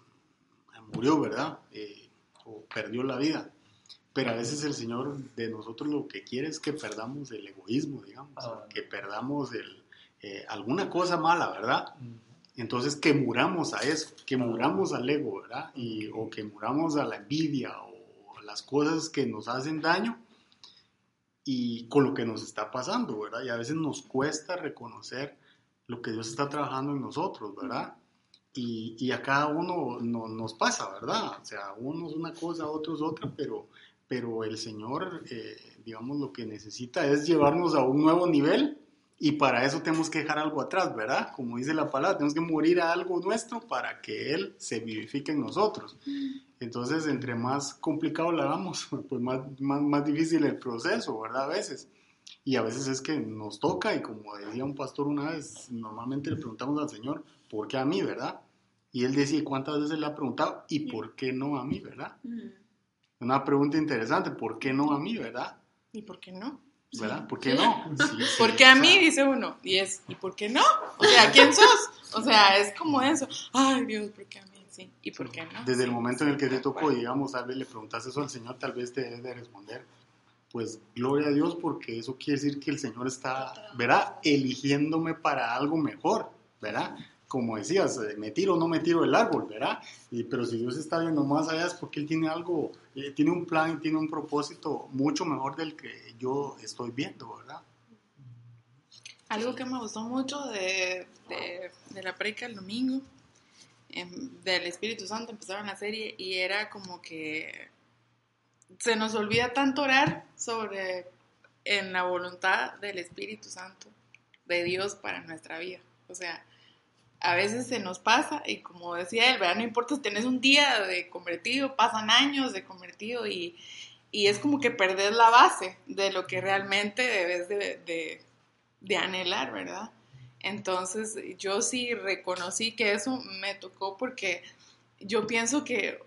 murió, ¿verdad? Eh, o perdió la vida. Pero a veces el Señor de nosotros lo que quiere es que perdamos el egoísmo, digamos, Ah. que perdamos el, eh, alguna cosa mala, ¿verdad? Entonces que muramos a eso, que muramos al ego, ¿verdad? Y, o que muramos a la envidia o las cosas que nos hacen daño y con lo que nos está pasando, ¿verdad? Y a veces nos cuesta reconocer lo que Dios está trabajando en nosotros, ¿verdad? Y, y a cada uno no- nos pasa, ¿verdad? O sea, uno es una cosa, otro es otra, pero, pero el Señor, eh, digamos, lo que necesita es llevarnos a un nuevo nivel y para eso tenemos que dejar algo atrás, ¿verdad? Como dice la palabra, tenemos que morir a algo nuestro para que Él se vivifique en nosotros. Entonces, entre más complicado lo hagamos, [LAUGHS] pues más, más, más difícil el proceso, ¿verdad? A veces. Y a veces es que nos toca, y como decía un pastor una vez, normalmente le preguntamos al Señor, ¿por qué a mí, verdad? Y él decía, ¿y cuántas veces le ha preguntado, ¿y por qué no a mí, verdad? Una pregunta interesante, ¿por qué no a mí, verdad? ¿Y por qué no? ¿Verdad? ¿Por qué Sí. no? [LAUGHS] Sí, sí, Porque a o mí, sea, dice uno, y es, ¿y por qué no? O sea, ¿quién [LAUGHS] sos? O sea, es como eso. Ay, Dios, ¿por qué a mí? Sí, ¿y por qué no? Desde el Sí, momento en el que te tocó, digamos, tal vez le preguntaste eso al Señor, tal vez te debe de responder, pues gloria a Dios, porque eso quiere decir que el Señor está, ¿verdad? Eligiéndome para algo mejor, ¿verdad? Como decías, eh, me tiro o no me tiro del árbol, ¿verdad? Y, pero si Dios está viendo más allá es porque Él tiene algo, eh, tiene un plan, tiene un propósito mucho mejor del que yo estoy viendo, ¿verdad? Algo que me gustó mucho de, de, la predica el domingo, em, del Espíritu Santo, empezaron la serie y era como que se nos olvida tanto orar sobre en la voluntad del Espíritu Santo, de Dios para nuestra vida. O sea, a veces se nos pasa y como decía él, ¿verdad? No importa si tenés un día de convertido, pasan años de convertido y, y es como que perdés la base de lo que realmente debes de, de, anhelar, ¿verdad? Entonces yo sí reconocí que eso me tocó porque yo pienso que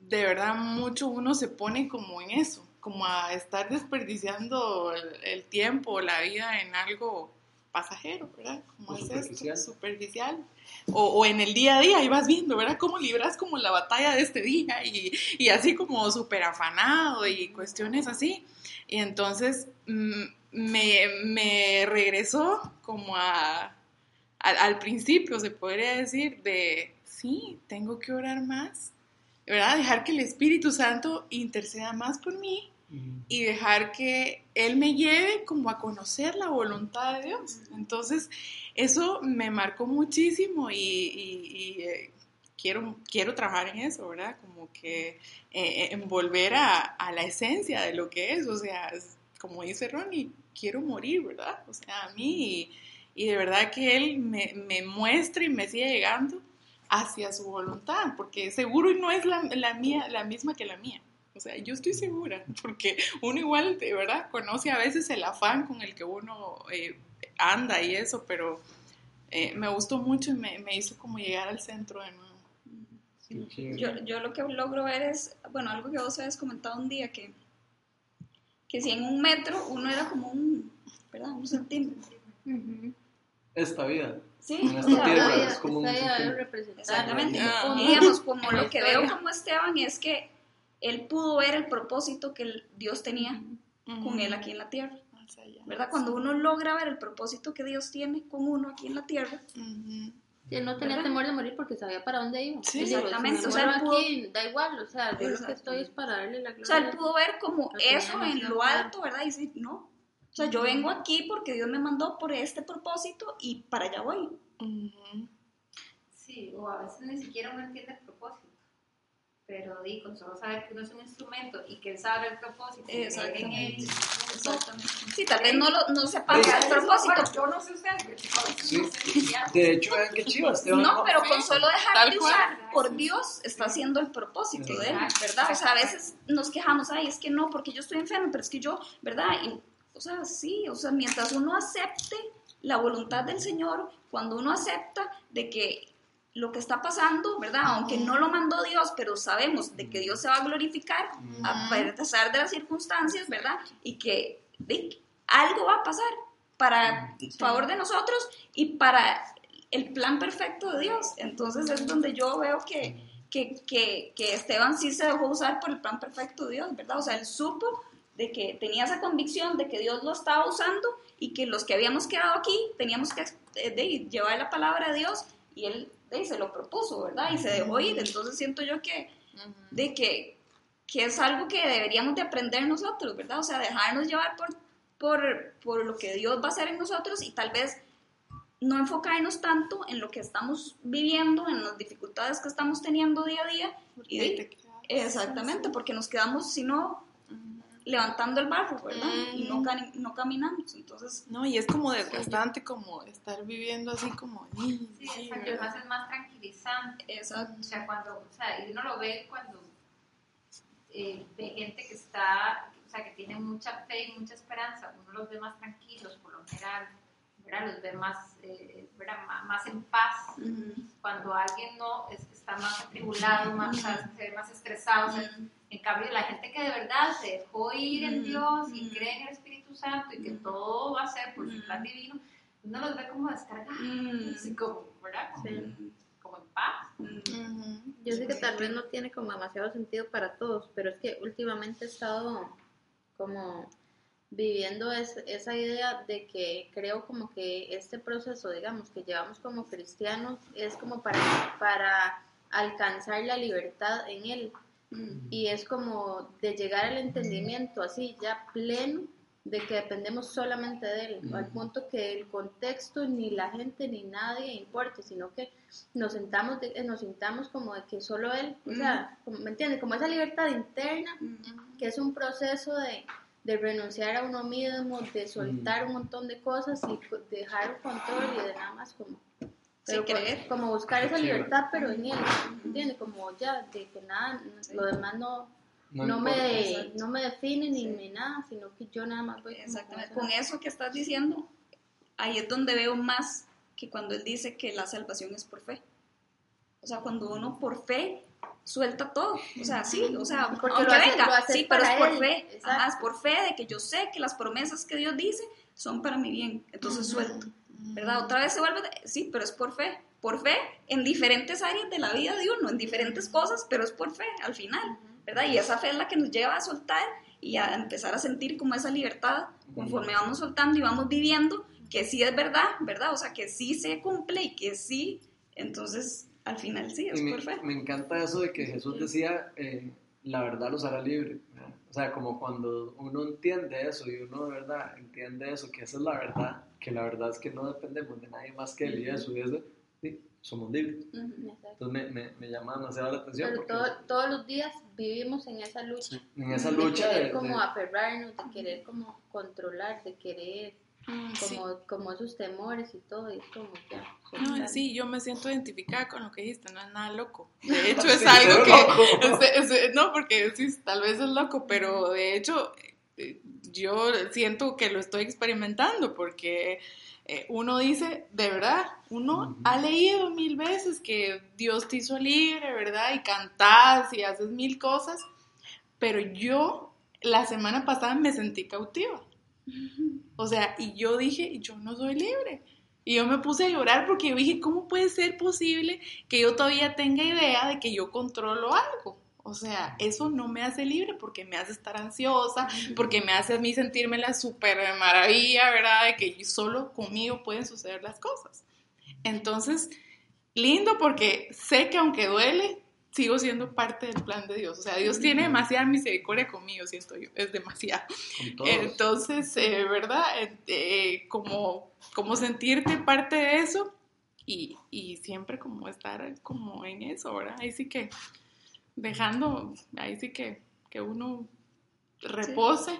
de verdad mucho uno se pone como en eso, como a estar desperdiciando el, el tiempo, la vida en algo pasajero, ¿verdad? Como es superficial. esto, superficial. O, o en el día a día, y vas viendo, ¿verdad? Cómo libras como la batalla de este día y, y así como súper afanado y cuestiones así. Y entonces mm, me, me regresó como a, al, al principio, se podría decir, de, sí, tengo que orar más, ¿verdad? Dejar que el Espíritu Santo interceda más por mí y dejar que Él me lleve como a conocer la voluntad de Dios. Entonces, eso me marcó muchísimo y, eh, quiero, quiero trabajar en eso, ¿verdad? Como que eh, en volver a, la esencia de lo que es, o sea, como dice Ronnie, quiero morir, ¿verdad? O sea, a mí, y, de verdad que él me, me, muestra y me sigue llegando hacia su voluntad, porque seguro no es la, la, mía, la misma que la mía. O sea, yo estoy segura, porque uno igual, de verdad, conoce a veces el afán con el que uno eh, anda y eso, pero eh, me gustó mucho y me, me, hizo como llegar al centro de nuevo. Sí. Yo, yo lo que logro ver es, bueno, algo que vos habías comentado un día, que, que si en un metro uno era como un, ¿verdad? Un centímetro. Uh -huh. Esta vida. Sí, en esta tierra es como un Exactamente. Ah. Y digamos, como lo que veo como Esteban es que él pudo ver el propósito que Dios tenía uh -huh. con él aquí en la tierra. ¿Verdad? Cuando uno logra ver el propósito que Dios tiene con uno aquí en la tierra. Uh -huh. Él no tenía ¿verdad? temor de morir porque sabía para dónde iba. Sí, él exactamente. Dijo, si o sea, pudo... aquí, da igual, o sea, yo lo que estoy es para darle la gloria. O sea, él pudo ver como eso en lo alto, ¿verdad? Y decir, no, o sea, yo vengo aquí porque Dios me mandó por este propósito y para allá voy. Uh -huh. Sí, o a veces ni siquiera uno entiende el propósito. Pero di, con solo saber que uno es un instrumento y que él sabe el propósito. Exactamente. Exactamente. Sí, tal vez no, lo, no sepa el propósito. Yo no sé ustedes. Sí. De hecho, vean qué chivas. Te no, pero con solo dejar de usar por Dios está haciendo el propósito de él, ¿verdad? O sea, a veces nos quejamos, ay, es que no, porque yo estoy enfermo, pero es que yo, ¿verdad? Y, o sea, sí, o sea, mientras uno acepte la voluntad del Señor, cuando uno acepta de que lo que está pasando, ¿verdad? Aunque no lo mandó Dios, pero sabemos de que Dios se va a glorificar a pesar de las circunstancias, ¿verdad? Y que de, algo va a pasar para favor de nosotros y para el plan perfecto de Dios. Entonces es donde yo veo que, que, que, que Esteban sí se dejó usar por el plan perfecto de Dios, ¿verdad? O sea, él supo de que tenía esa convicción de que Dios lo estaba usando y que los que habíamos quedado aquí teníamos que de, llevar la palabra de Dios y él de, se lo propuso, ¿verdad? Y se dejó ir. Entonces siento yo que, de que, que es algo que deberíamos de aprender nosotros, ¿verdad? O sea, dejarnos llevar por, por, por lo que Dios va a hacer en nosotros y tal vez no enfocarnos tanto en lo que estamos viviendo, en las dificultades que estamos teniendo día a día. Y exactamente, porque nos quedamos, si no, levantando el barro, ¿verdad? Mm. Y no, no, caminamos, entonces... No, y es como desgastante como estar viviendo así como... Sí, sí exacto, además es más tranquilizante. Exacto. O sea, cuando, o sea, y uno lo ve cuando eh, ve gente que está, o sea, que tiene mucha fe y mucha esperanza, uno los ve más tranquilos, por lo general, ¿verdad? Los ve más, eh, ¿verdad? más en paz. Uh -huh. Cuando alguien no es, está más atribulado, más, uh -huh. se ve más estresado, uh -huh. En cambio, la gente que de verdad se dejó ir en Dios y cree en el Espíritu Santo y que todo va a ser por su plan divino, uno los ve como descargados, así como, ¿verdad? Como, sí. como en paz. Yo sé que tal vez no tiene como demasiado sentido para todos, pero es que últimamente he estado como viviendo es, esa idea de que creo como que este proceso, digamos, que llevamos como cristianos es como para, para alcanzar la libertad en él. Y es como de llegar al entendimiento así ya pleno de que dependemos solamente de él, mm. al punto que el contexto ni la gente ni nadie importe, sino que nos sentamos de, nos sintamos como de que solo él, mm. o sea, como, ¿me entiendes? Como esa libertad interna, mm. que es un proceso de, de, renunciar a uno mismo, de soltar un montón de cosas y dejar el control y de nada más como pero creer. como buscar esa libertad pero en él ¿entiendes? como ya de que nada lo demás no no, no me no me define ni, sí. ni nada sino que yo nada más voy exactamente con eso que estás diciendo ahí es donde veo más que cuando él dice que la salvación es por fe o sea cuando uno por fe suelta todo, o sea, sí, o sea, porque aunque hace, venga, sí, pero es por él. fe, Ajá, es por fe de que yo sé que las promesas que Dios dice son para mi bien, entonces uh -huh. suelto. ¿Verdad? Otra vez se vuelve, sí, pero es por fe, por fe en diferentes áreas de la vida de uno, en diferentes cosas, pero es por fe al final, ¿verdad? Y esa fe es la que nos lleva a soltar y a empezar a sentir como esa libertad conforme vamos soltando y vamos viviendo, que sí es verdad, ¿verdad? O sea, que sí se cumple y que sí, entonces al final sí, es me, por fe. Me encanta eso de que Jesús decía, eh, la verdad los hará libre. O sea, como cuando uno entiende eso y uno de verdad entiende eso, que esa es la verdad, que la verdad es que no dependemos de nadie más que Él y eso, y eso somos libres. Exacto. Entonces me, me, me llama demasiado la atención Pero todo- todos los días vivimos en esa lucha. en esa de lucha querer de, como de- aferrarnos, de querer como controlar, de querer Mm, sí. como, como esos temores y todo, y es como ya. No, soltar. sí, yo me siento identificada con lo que dijiste, no es nada loco. [LAUGHS] De hecho, es Sí, algo que... [LAUGHS] es- es- no, porque sí, tal vez es loco, pero de hecho eh, yo siento que lo estoy experimentando porque eh, uno dice, de verdad, uno ha leído mil veces que Dios te hizo libre, ¿verdad? Y cantás y haces mil cosas, pero yo la semana pasada me sentí cautiva. O sea, y yo dije, yo no soy libre. Y yo me puse a llorar porque yo dije, ¿cómo puede ser posible que yo todavía tenga idea de que yo controlo algo? O sea, eso no me hace libre porque me hace estar ansiosa, porque me hace a mí sentirme la super maravilla, ¿verdad? De que solo conmigo pueden suceder las cosas. Entonces, lindo porque sé que aunque duele, sigo siendo parte del plan de Dios. O sea, Dios tiene demasiada misericordia conmigo, siento yo, es demasiado. Entonces, eh, ¿verdad? Eh, como, como sentirte parte de eso y, y siempre como estar como en eso, ¿verdad? Ahí sí que dejando, ahí sí que, que uno repose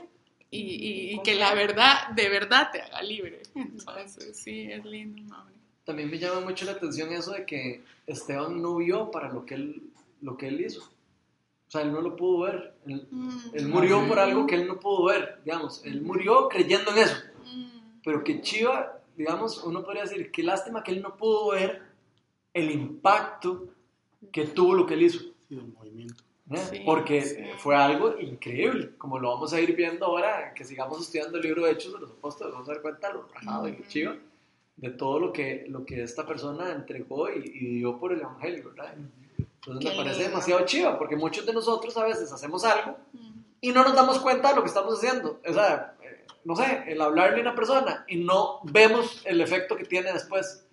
y, y- y que la verdad, de verdad te haga libre. Entonces, sí, es lindo, Mauri. También me llama mucho la atención eso de que Esteban no vio para lo que él, lo que él hizo. O sea, él no lo pudo ver. Él, Mm, él murió sí. por algo que él no pudo ver, digamos. Él murió creyendo en eso. mm, Pero que Chiva, digamos, uno podría decir, qué lástima que él no pudo ver el impacto que tuvo lo que él hizo. Sí, el movimiento. Sí, Porque sí. fue algo increíble, como lo vamos a ir viendo ahora, que sigamos estudiando el libro de Hechos de los Apóstoles, vamos a dar cuenta lo rajado y lo Ujú. chiva de todo lo que, lo que esta persona entregó y, y dio por el Evangelio, ¿verdad? Entonces Qué me parece lindo. demasiado chiva, porque muchos de nosotros a veces hacemos algo y no nos damos cuenta de lo que estamos haciendo. O sea, no sé, el hablarle a una persona y no vemos el efecto que tiene después.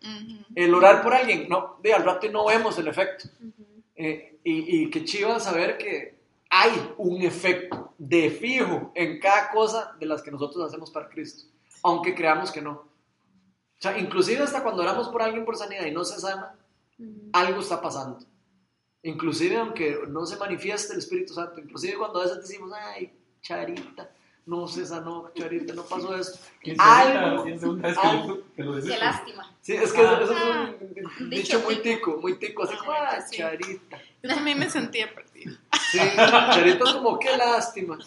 El orar por alguien, no, de al rato y no vemos el efecto. Ujú. Eh, y, y qué chiva saber que hay un efecto de fijo en cada cosa de las que nosotros hacemos para Cristo, aunque creamos que no. O sea, inclusive hasta cuando oramos por alguien por sanidad y no se sana, algo está pasando. Inclusive aunque no se manifieste el Espíritu Santo, inclusive cuando a veces decimos, ay, Charita, no se sanó, Charita, no pasó esto. ¿Quién Algo, se segunda vez que algo. lo, que lo decís? Qué lástima. Sí, es que eso, Ah. eso es un dicho muy tico, muy tico, así como, ah, Sí. Charita. Yo también me sentía perdida. Sí, Charita es como, qué lástima.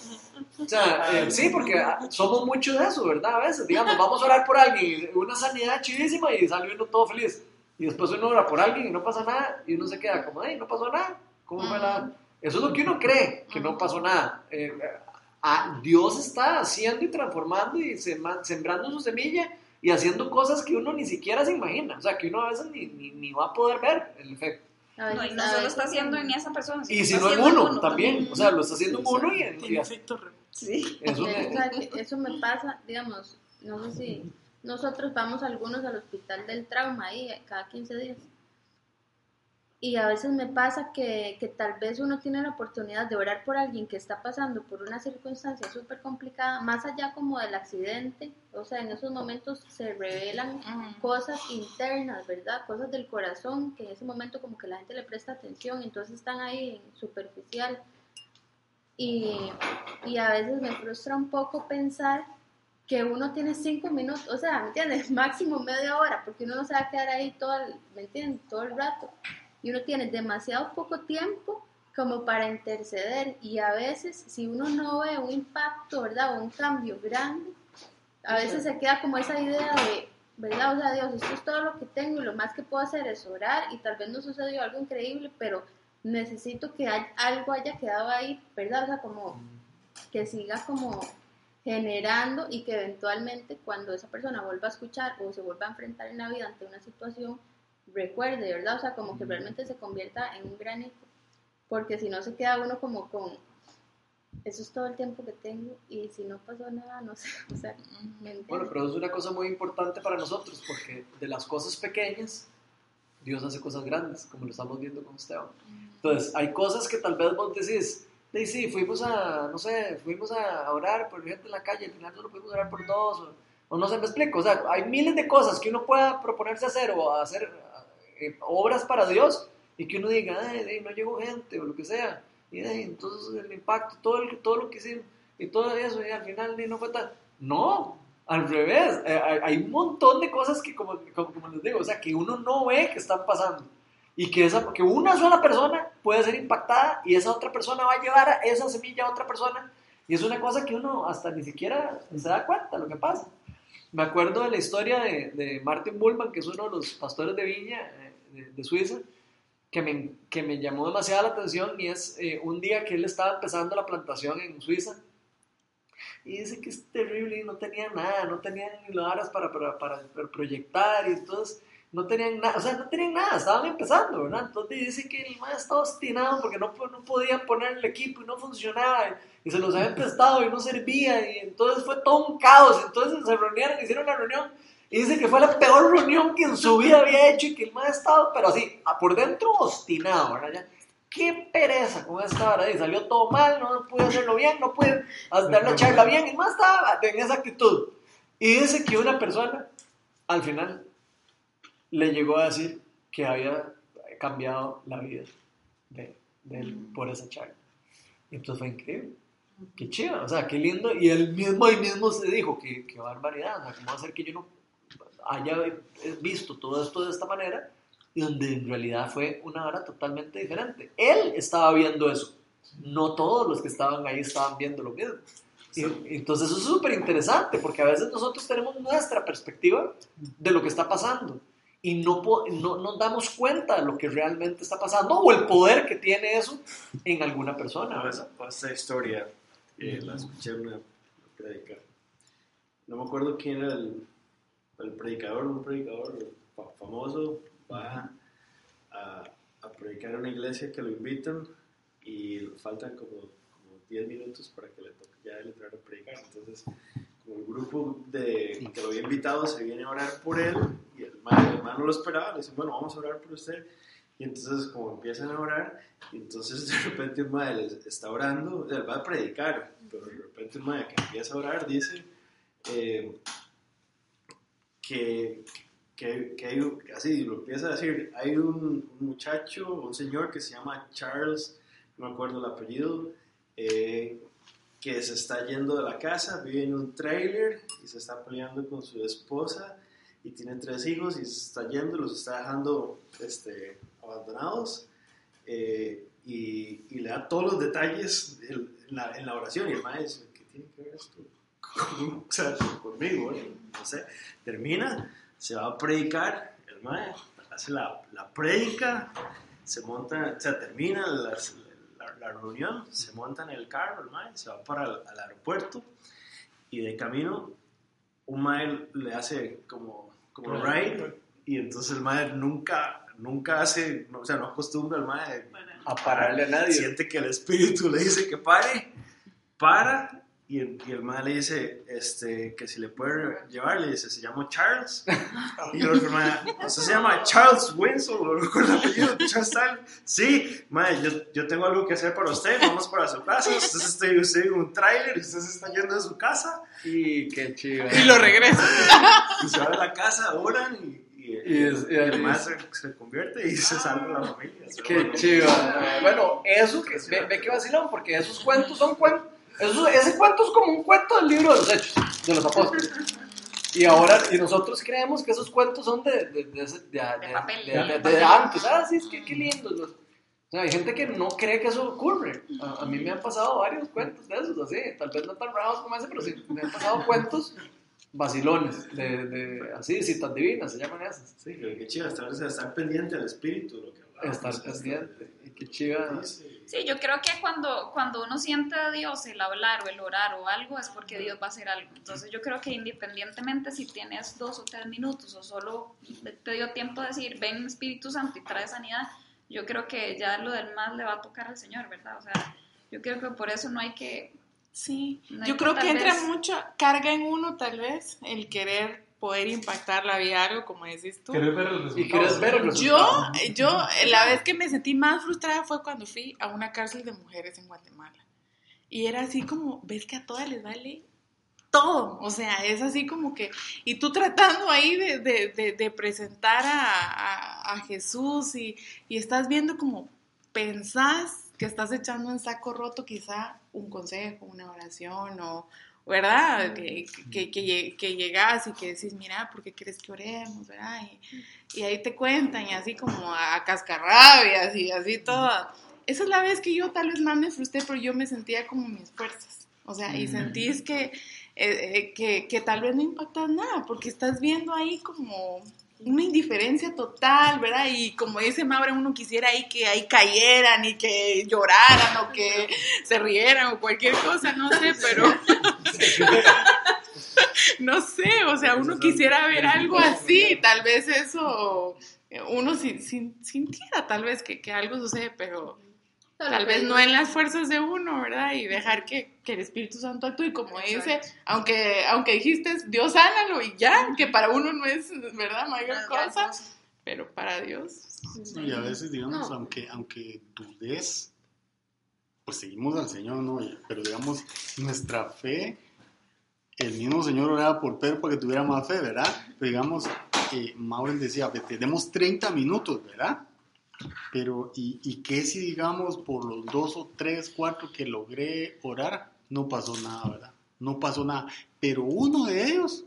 O sea, eh, sí, porque ah, somos mucho de eso, ¿verdad? A veces, digamos, vamos a orar por alguien, una sanidad chidísima y sale uno todo feliz. Y después uno ora por alguien y no pasa nada y uno se queda como, ay, no pasó nada. ¿Cómo fue la...? Eso es lo que uno cree, que no pasó nada. Eh, Dios está haciendo y transformando y sema- sembrando su semilla y haciendo cosas que uno ni siquiera se imagina. O sea, que uno a veces ni, ni, ni va a poder ver el efecto. No, y no solo está haciendo en- esa persona, Y si no en uno, también. O sea, lo está haciendo en uno y en... efecto Sí. Eso me- o sea, que eso me pasa, digamos, no sé si nosotros vamos algunos al hospital del trauma ahí cada 15 días. Y a veces me pasa que, que tal vez uno tiene la oportunidad de orar por alguien que está pasando por una circunstancia súper complicada, más allá como del accidente, o sea, en esos momentos se revelan Ujú. cosas internas, ¿verdad? Cosas del corazón que en ese momento como que la gente le presta atención, entonces están ahí en superficial. Y, y a veces me frustra un poco pensar que uno tiene cinco minutos, o sea, ¿me entiendes? [LAUGHS] Máximo media hora, porque uno no se va a quedar ahí todo el, ¿me entiendes? Todo el rato. Y uno tiene demasiado poco tiempo como para interceder. Y a veces, si uno no ve un impacto, ¿verdad? O un cambio grande, a veces se queda como esa idea de, ¿verdad? O sea, Dios, esto es todo lo que tengo y lo más que puedo hacer es orar y tal vez no sucedió algo increíble, pero necesito que hay- algo haya quedado ahí, ¿verdad? O sea, como que siga como generando y que eventualmente cuando esa persona vuelva a escuchar o se vuelva a enfrentar en la vida ante una situación, recuerde, ¿verdad? O sea, como que realmente se convierta en un granito, porque si no se queda uno como con, eso es todo el tiempo que tengo y si no pasó nada, no sé, [LAUGHS] o sea, ¿me? Bueno, pero es una cosa muy importante para nosotros, porque de las cosas pequeñas, Dios hace cosas grandes, como lo estamos viendo con Esteban. Entonces, hay cosas que tal vez vos decís, sí, sí, fuimos a, no sé, fuimos a orar por gente en la calle, al final solo pudimos orar por dos, o, o no sé, me explico, o sea, hay miles de cosas que uno pueda proponerse hacer o hacer obras para Dios y que uno diga, "Ay, no llegó gente o lo que sea, y ay, entonces el impacto, todo, todo lo que hicimos y todo eso, y al final no fue. No, al revés, eh, hay, un montón de cosas que, como, como, como les digo, o sea, que uno no ve que están pasando. Y que, esa, que una sola persona puede ser impactada y esa otra persona va a llevar esa semilla a otra persona. Y es una cosa que uno hasta ni siquiera se da cuenta lo que pasa. Me acuerdo de la historia de, Martin Bullman, que es uno de los pastores de viña eh, de, Suiza, que me, que me llamó demasiado la atención y es eh, un día que él estaba empezando la plantación en Suiza y dice que es terrible y no tenían nada, no tenían ni para, para, para, para proyectar y entonces no tenían nada, o sea, no tenían nada, estaban empezando, ¿verdad? Entonces dice que el más estaba obstinado porque no, no podían poner el equipo y no funcionaba y, se los habían prestado y no servía y entonces fue todo un caos, entonces se reunieron, hicieron la reunión y dice que fue la peor reunión que en su vida había hecho y que el más estaba, pero así, por dentro obstinado, ¿verdad? Ya, qué pereza con esta hora, y salió todo mal, no pude hacerlo bien, no pude dar la charla bien, y más estaba en esa actitud. Y dice que una persona, al final, le llegó a decir que había cambiado la vida de, de él por esa charla. Y entonces fue increíble. Qué chido, o sea, qué lindo. Y él mismo ahí mismo se dijo, qué, qué barbaridad, o sea, ¿cómo va a ser que yo no haya visto todo esto de esta manera? Y donde en realidad fue una hora totalmente diferente. Él estaba viendo eso. No todos los que estaban ahí estaban viendo lo mismo. Y, y entonces eso es súper interesante porque a veces nosotros tenemos nuestra perspectiva de lo que está pasando y no, po- no nos damos cuenta de lo que realmente está pasando o el poder que tiene eso en alguna persona. No, esa, esa historia eh, la escuché en una predica. No me acuerdo quién era el, el predicador, un predicador fa- famoso, va a, a predicar en una iglesia que lo invitan y faltan como, como 10 minutos para que le toque ya él entrar a predicar. Entonces, el grupo de, que lo había invitado se viene a orar por él y el hermano, lo esperaba, le dicen, bueno, vamos a orar por usted. Y entonces, como empiezan a orar, y entonces [LAUGHS] de repente un madre les está orando, él va a predicar, pero de repente un madre que empieza a orar dice eh, que, que, que hay, un- así lo empieza a decir, hay un, un muchacho, un señor que se llama Charles, no me acuerdo el apellido, eh, que se está yendo de la casa, vive en un trailer y se está peleando con su esposa y tiene tres hijos y se está yendo, los está dejando este, abandonados eh, y, y le da todos los detalles en la, en la oración y el maestro, ¿qué tiene que ver esto con- [LAUGHS] o sea, conmigo? eh? No sé, termina, se va a predicar, el maestro hace la, la predica, se monta, o sea, termina las- la, reunión, se monta en el carro, el maestro se va para el al aeropuerto y de camino un maestro le hace como, como ride y entonces el maestro nunca, nunca hace, no, o sea, no acostumbra al maestro A pararle a nadie. siente que el espíritu le dice que pare, para, y el, y el man le dice este, que si le puede llevar, le dice, se llama Charles. [LAUGHS] Y el otro man, o sea, se llama Charles Winslow, o con el apellido Charles Tyler. Sí, man, yo, yo tengo algo que hacer para usted, vamos para su casa. Usted está usted en un tráiler, usted se está yendo de su casa. Y qué chido. Y lo regresa. Y se va a la casa, oran y, y, es- y man se, se convierte y se salva la familia. Qué chido. Bueno, eso, que, ve, ve que vacilón, porque esos cuentos son cuentos. Eso, ese cuento es como un cuento del libro de los hechos, de los apóstoles. Y ahora, y nosotros creemos que esos cuentos son de, antes. Ah, sí, es que qué lindos. los- O sea, hay gente que no cree que eso ocurre. A, a mí me han pasado varios cuentos de esos, así. Tal vez no tan bravos como ese, pero sí, me han pasado cuentos vacilones, de, de, así, citas divinas, se llaman esas. Sí, pero qué chido, estar, estar pendiente del espíritu, lo que hablamos. Estar pendiente. Qué chiva. Dice, Sí, yo creo que cuando, cuando uno siente a Dios el hablar o el orar o algo es porque Dios va a hacer algo. Entonces yo creo que independientemente si tienes dos o tres minutos o solo te dio tiempo de decir, ven Espíritu Santo y trae sanidad, yo creo que ya lo del más le va a tocar al Señor, ¿verdad? O sea, yo creo que por eso no hay que... Sí, No hay yo que creo que entra vez- mucho, carga en uno tal vez el querer poder impactar la vida, algo como decís tú. Querés ver el resultado. Y querés ver el Yo, resultado. yo, la vez que me sentí más frustrada fue cuando fui a una cárcel de mujeres en Guatemala. Y era así como, ves que a todas les vale todo, o sea, es así como que, y tú tratando ahí de, de, de, de presentar a, a, a Jesús y, y, estás viendo como pensás que estás echando en saco roto quizá un consejo, una oración o, ¿verdad? Que, que, que, que llegas y que decís, mira, ¿por qué quieres que oremos? ¿verdad? Y, y ahí te cuentan y así como a cascarrabias y así todo. Esa es la vez que yo tal vez más me frustré, pero yo me sentía como mis fuerzas. O sea, y sentís que eh, que, que, tal vez no impacta nada, porque estás viendo ahí como una indiferencia total, ¿verdad? Y como dice Maura, uno quisiera ahí que ahí cayeran y que lloraran o que se rieran o cualquier cosa, no sé, pero... [LAUGHS] no sé, o sea, uno quisiera ver algo así, tal vez eso, uno sintiera tal vez que, que algo sucede, pero Tal vez no en las fuerzas de uno, ¿verdad? Y dejar que, que el Espíritu Santo actúe. Como dice, aunque, aunque dijiste, Dios sánalo y ya, que para uno no es, ¿verdad? Mayor cosa, pero para Dios. y a veces, digamos, aunque, aunque dudes, pues seguimos al Señor, ¿no? Pero digamos, nuestra fe, el mismo Señor oraba por Pedro para que tuviera más fe, ¿verdad? Pero digamos, eh, Maureen decía, tenemos 30 minutos, ¿verdad? Pero, ¿y, ¿y qué si, digamos, por los dos o tres, cuatro que logré orar, no pasó nada, ¿verdad? No pasó nada. Pero uno de ellos,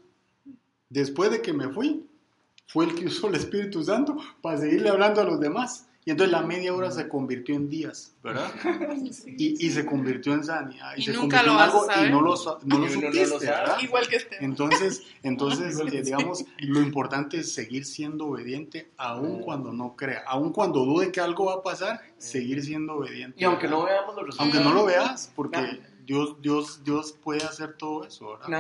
después de que me fui, fue el que usó el Espíritu Santo para seguirle hablando a los demás. Y entonces la media hora se convirtió en días, ¿verdad? [LAUGHS] [LAUGHS] Y, y se convirtió en sanidad. Y, y se nunca convirtió lo en algo vas a saber. y no lo, no lo supiste, no lo. ¿verdad? Igual que este. Entonces, [LAUGHS] entonces eh, digamos, lo importante es seguir siendo obediente aun cuando no crea, aun cuando dude que algo va a pasar, seguir siendo obediente. Y aunque no veamos los resultados. Aunque no lo veas, porque Dios, Dios, Dios puede hacer todo eso, ¿verdad? Nada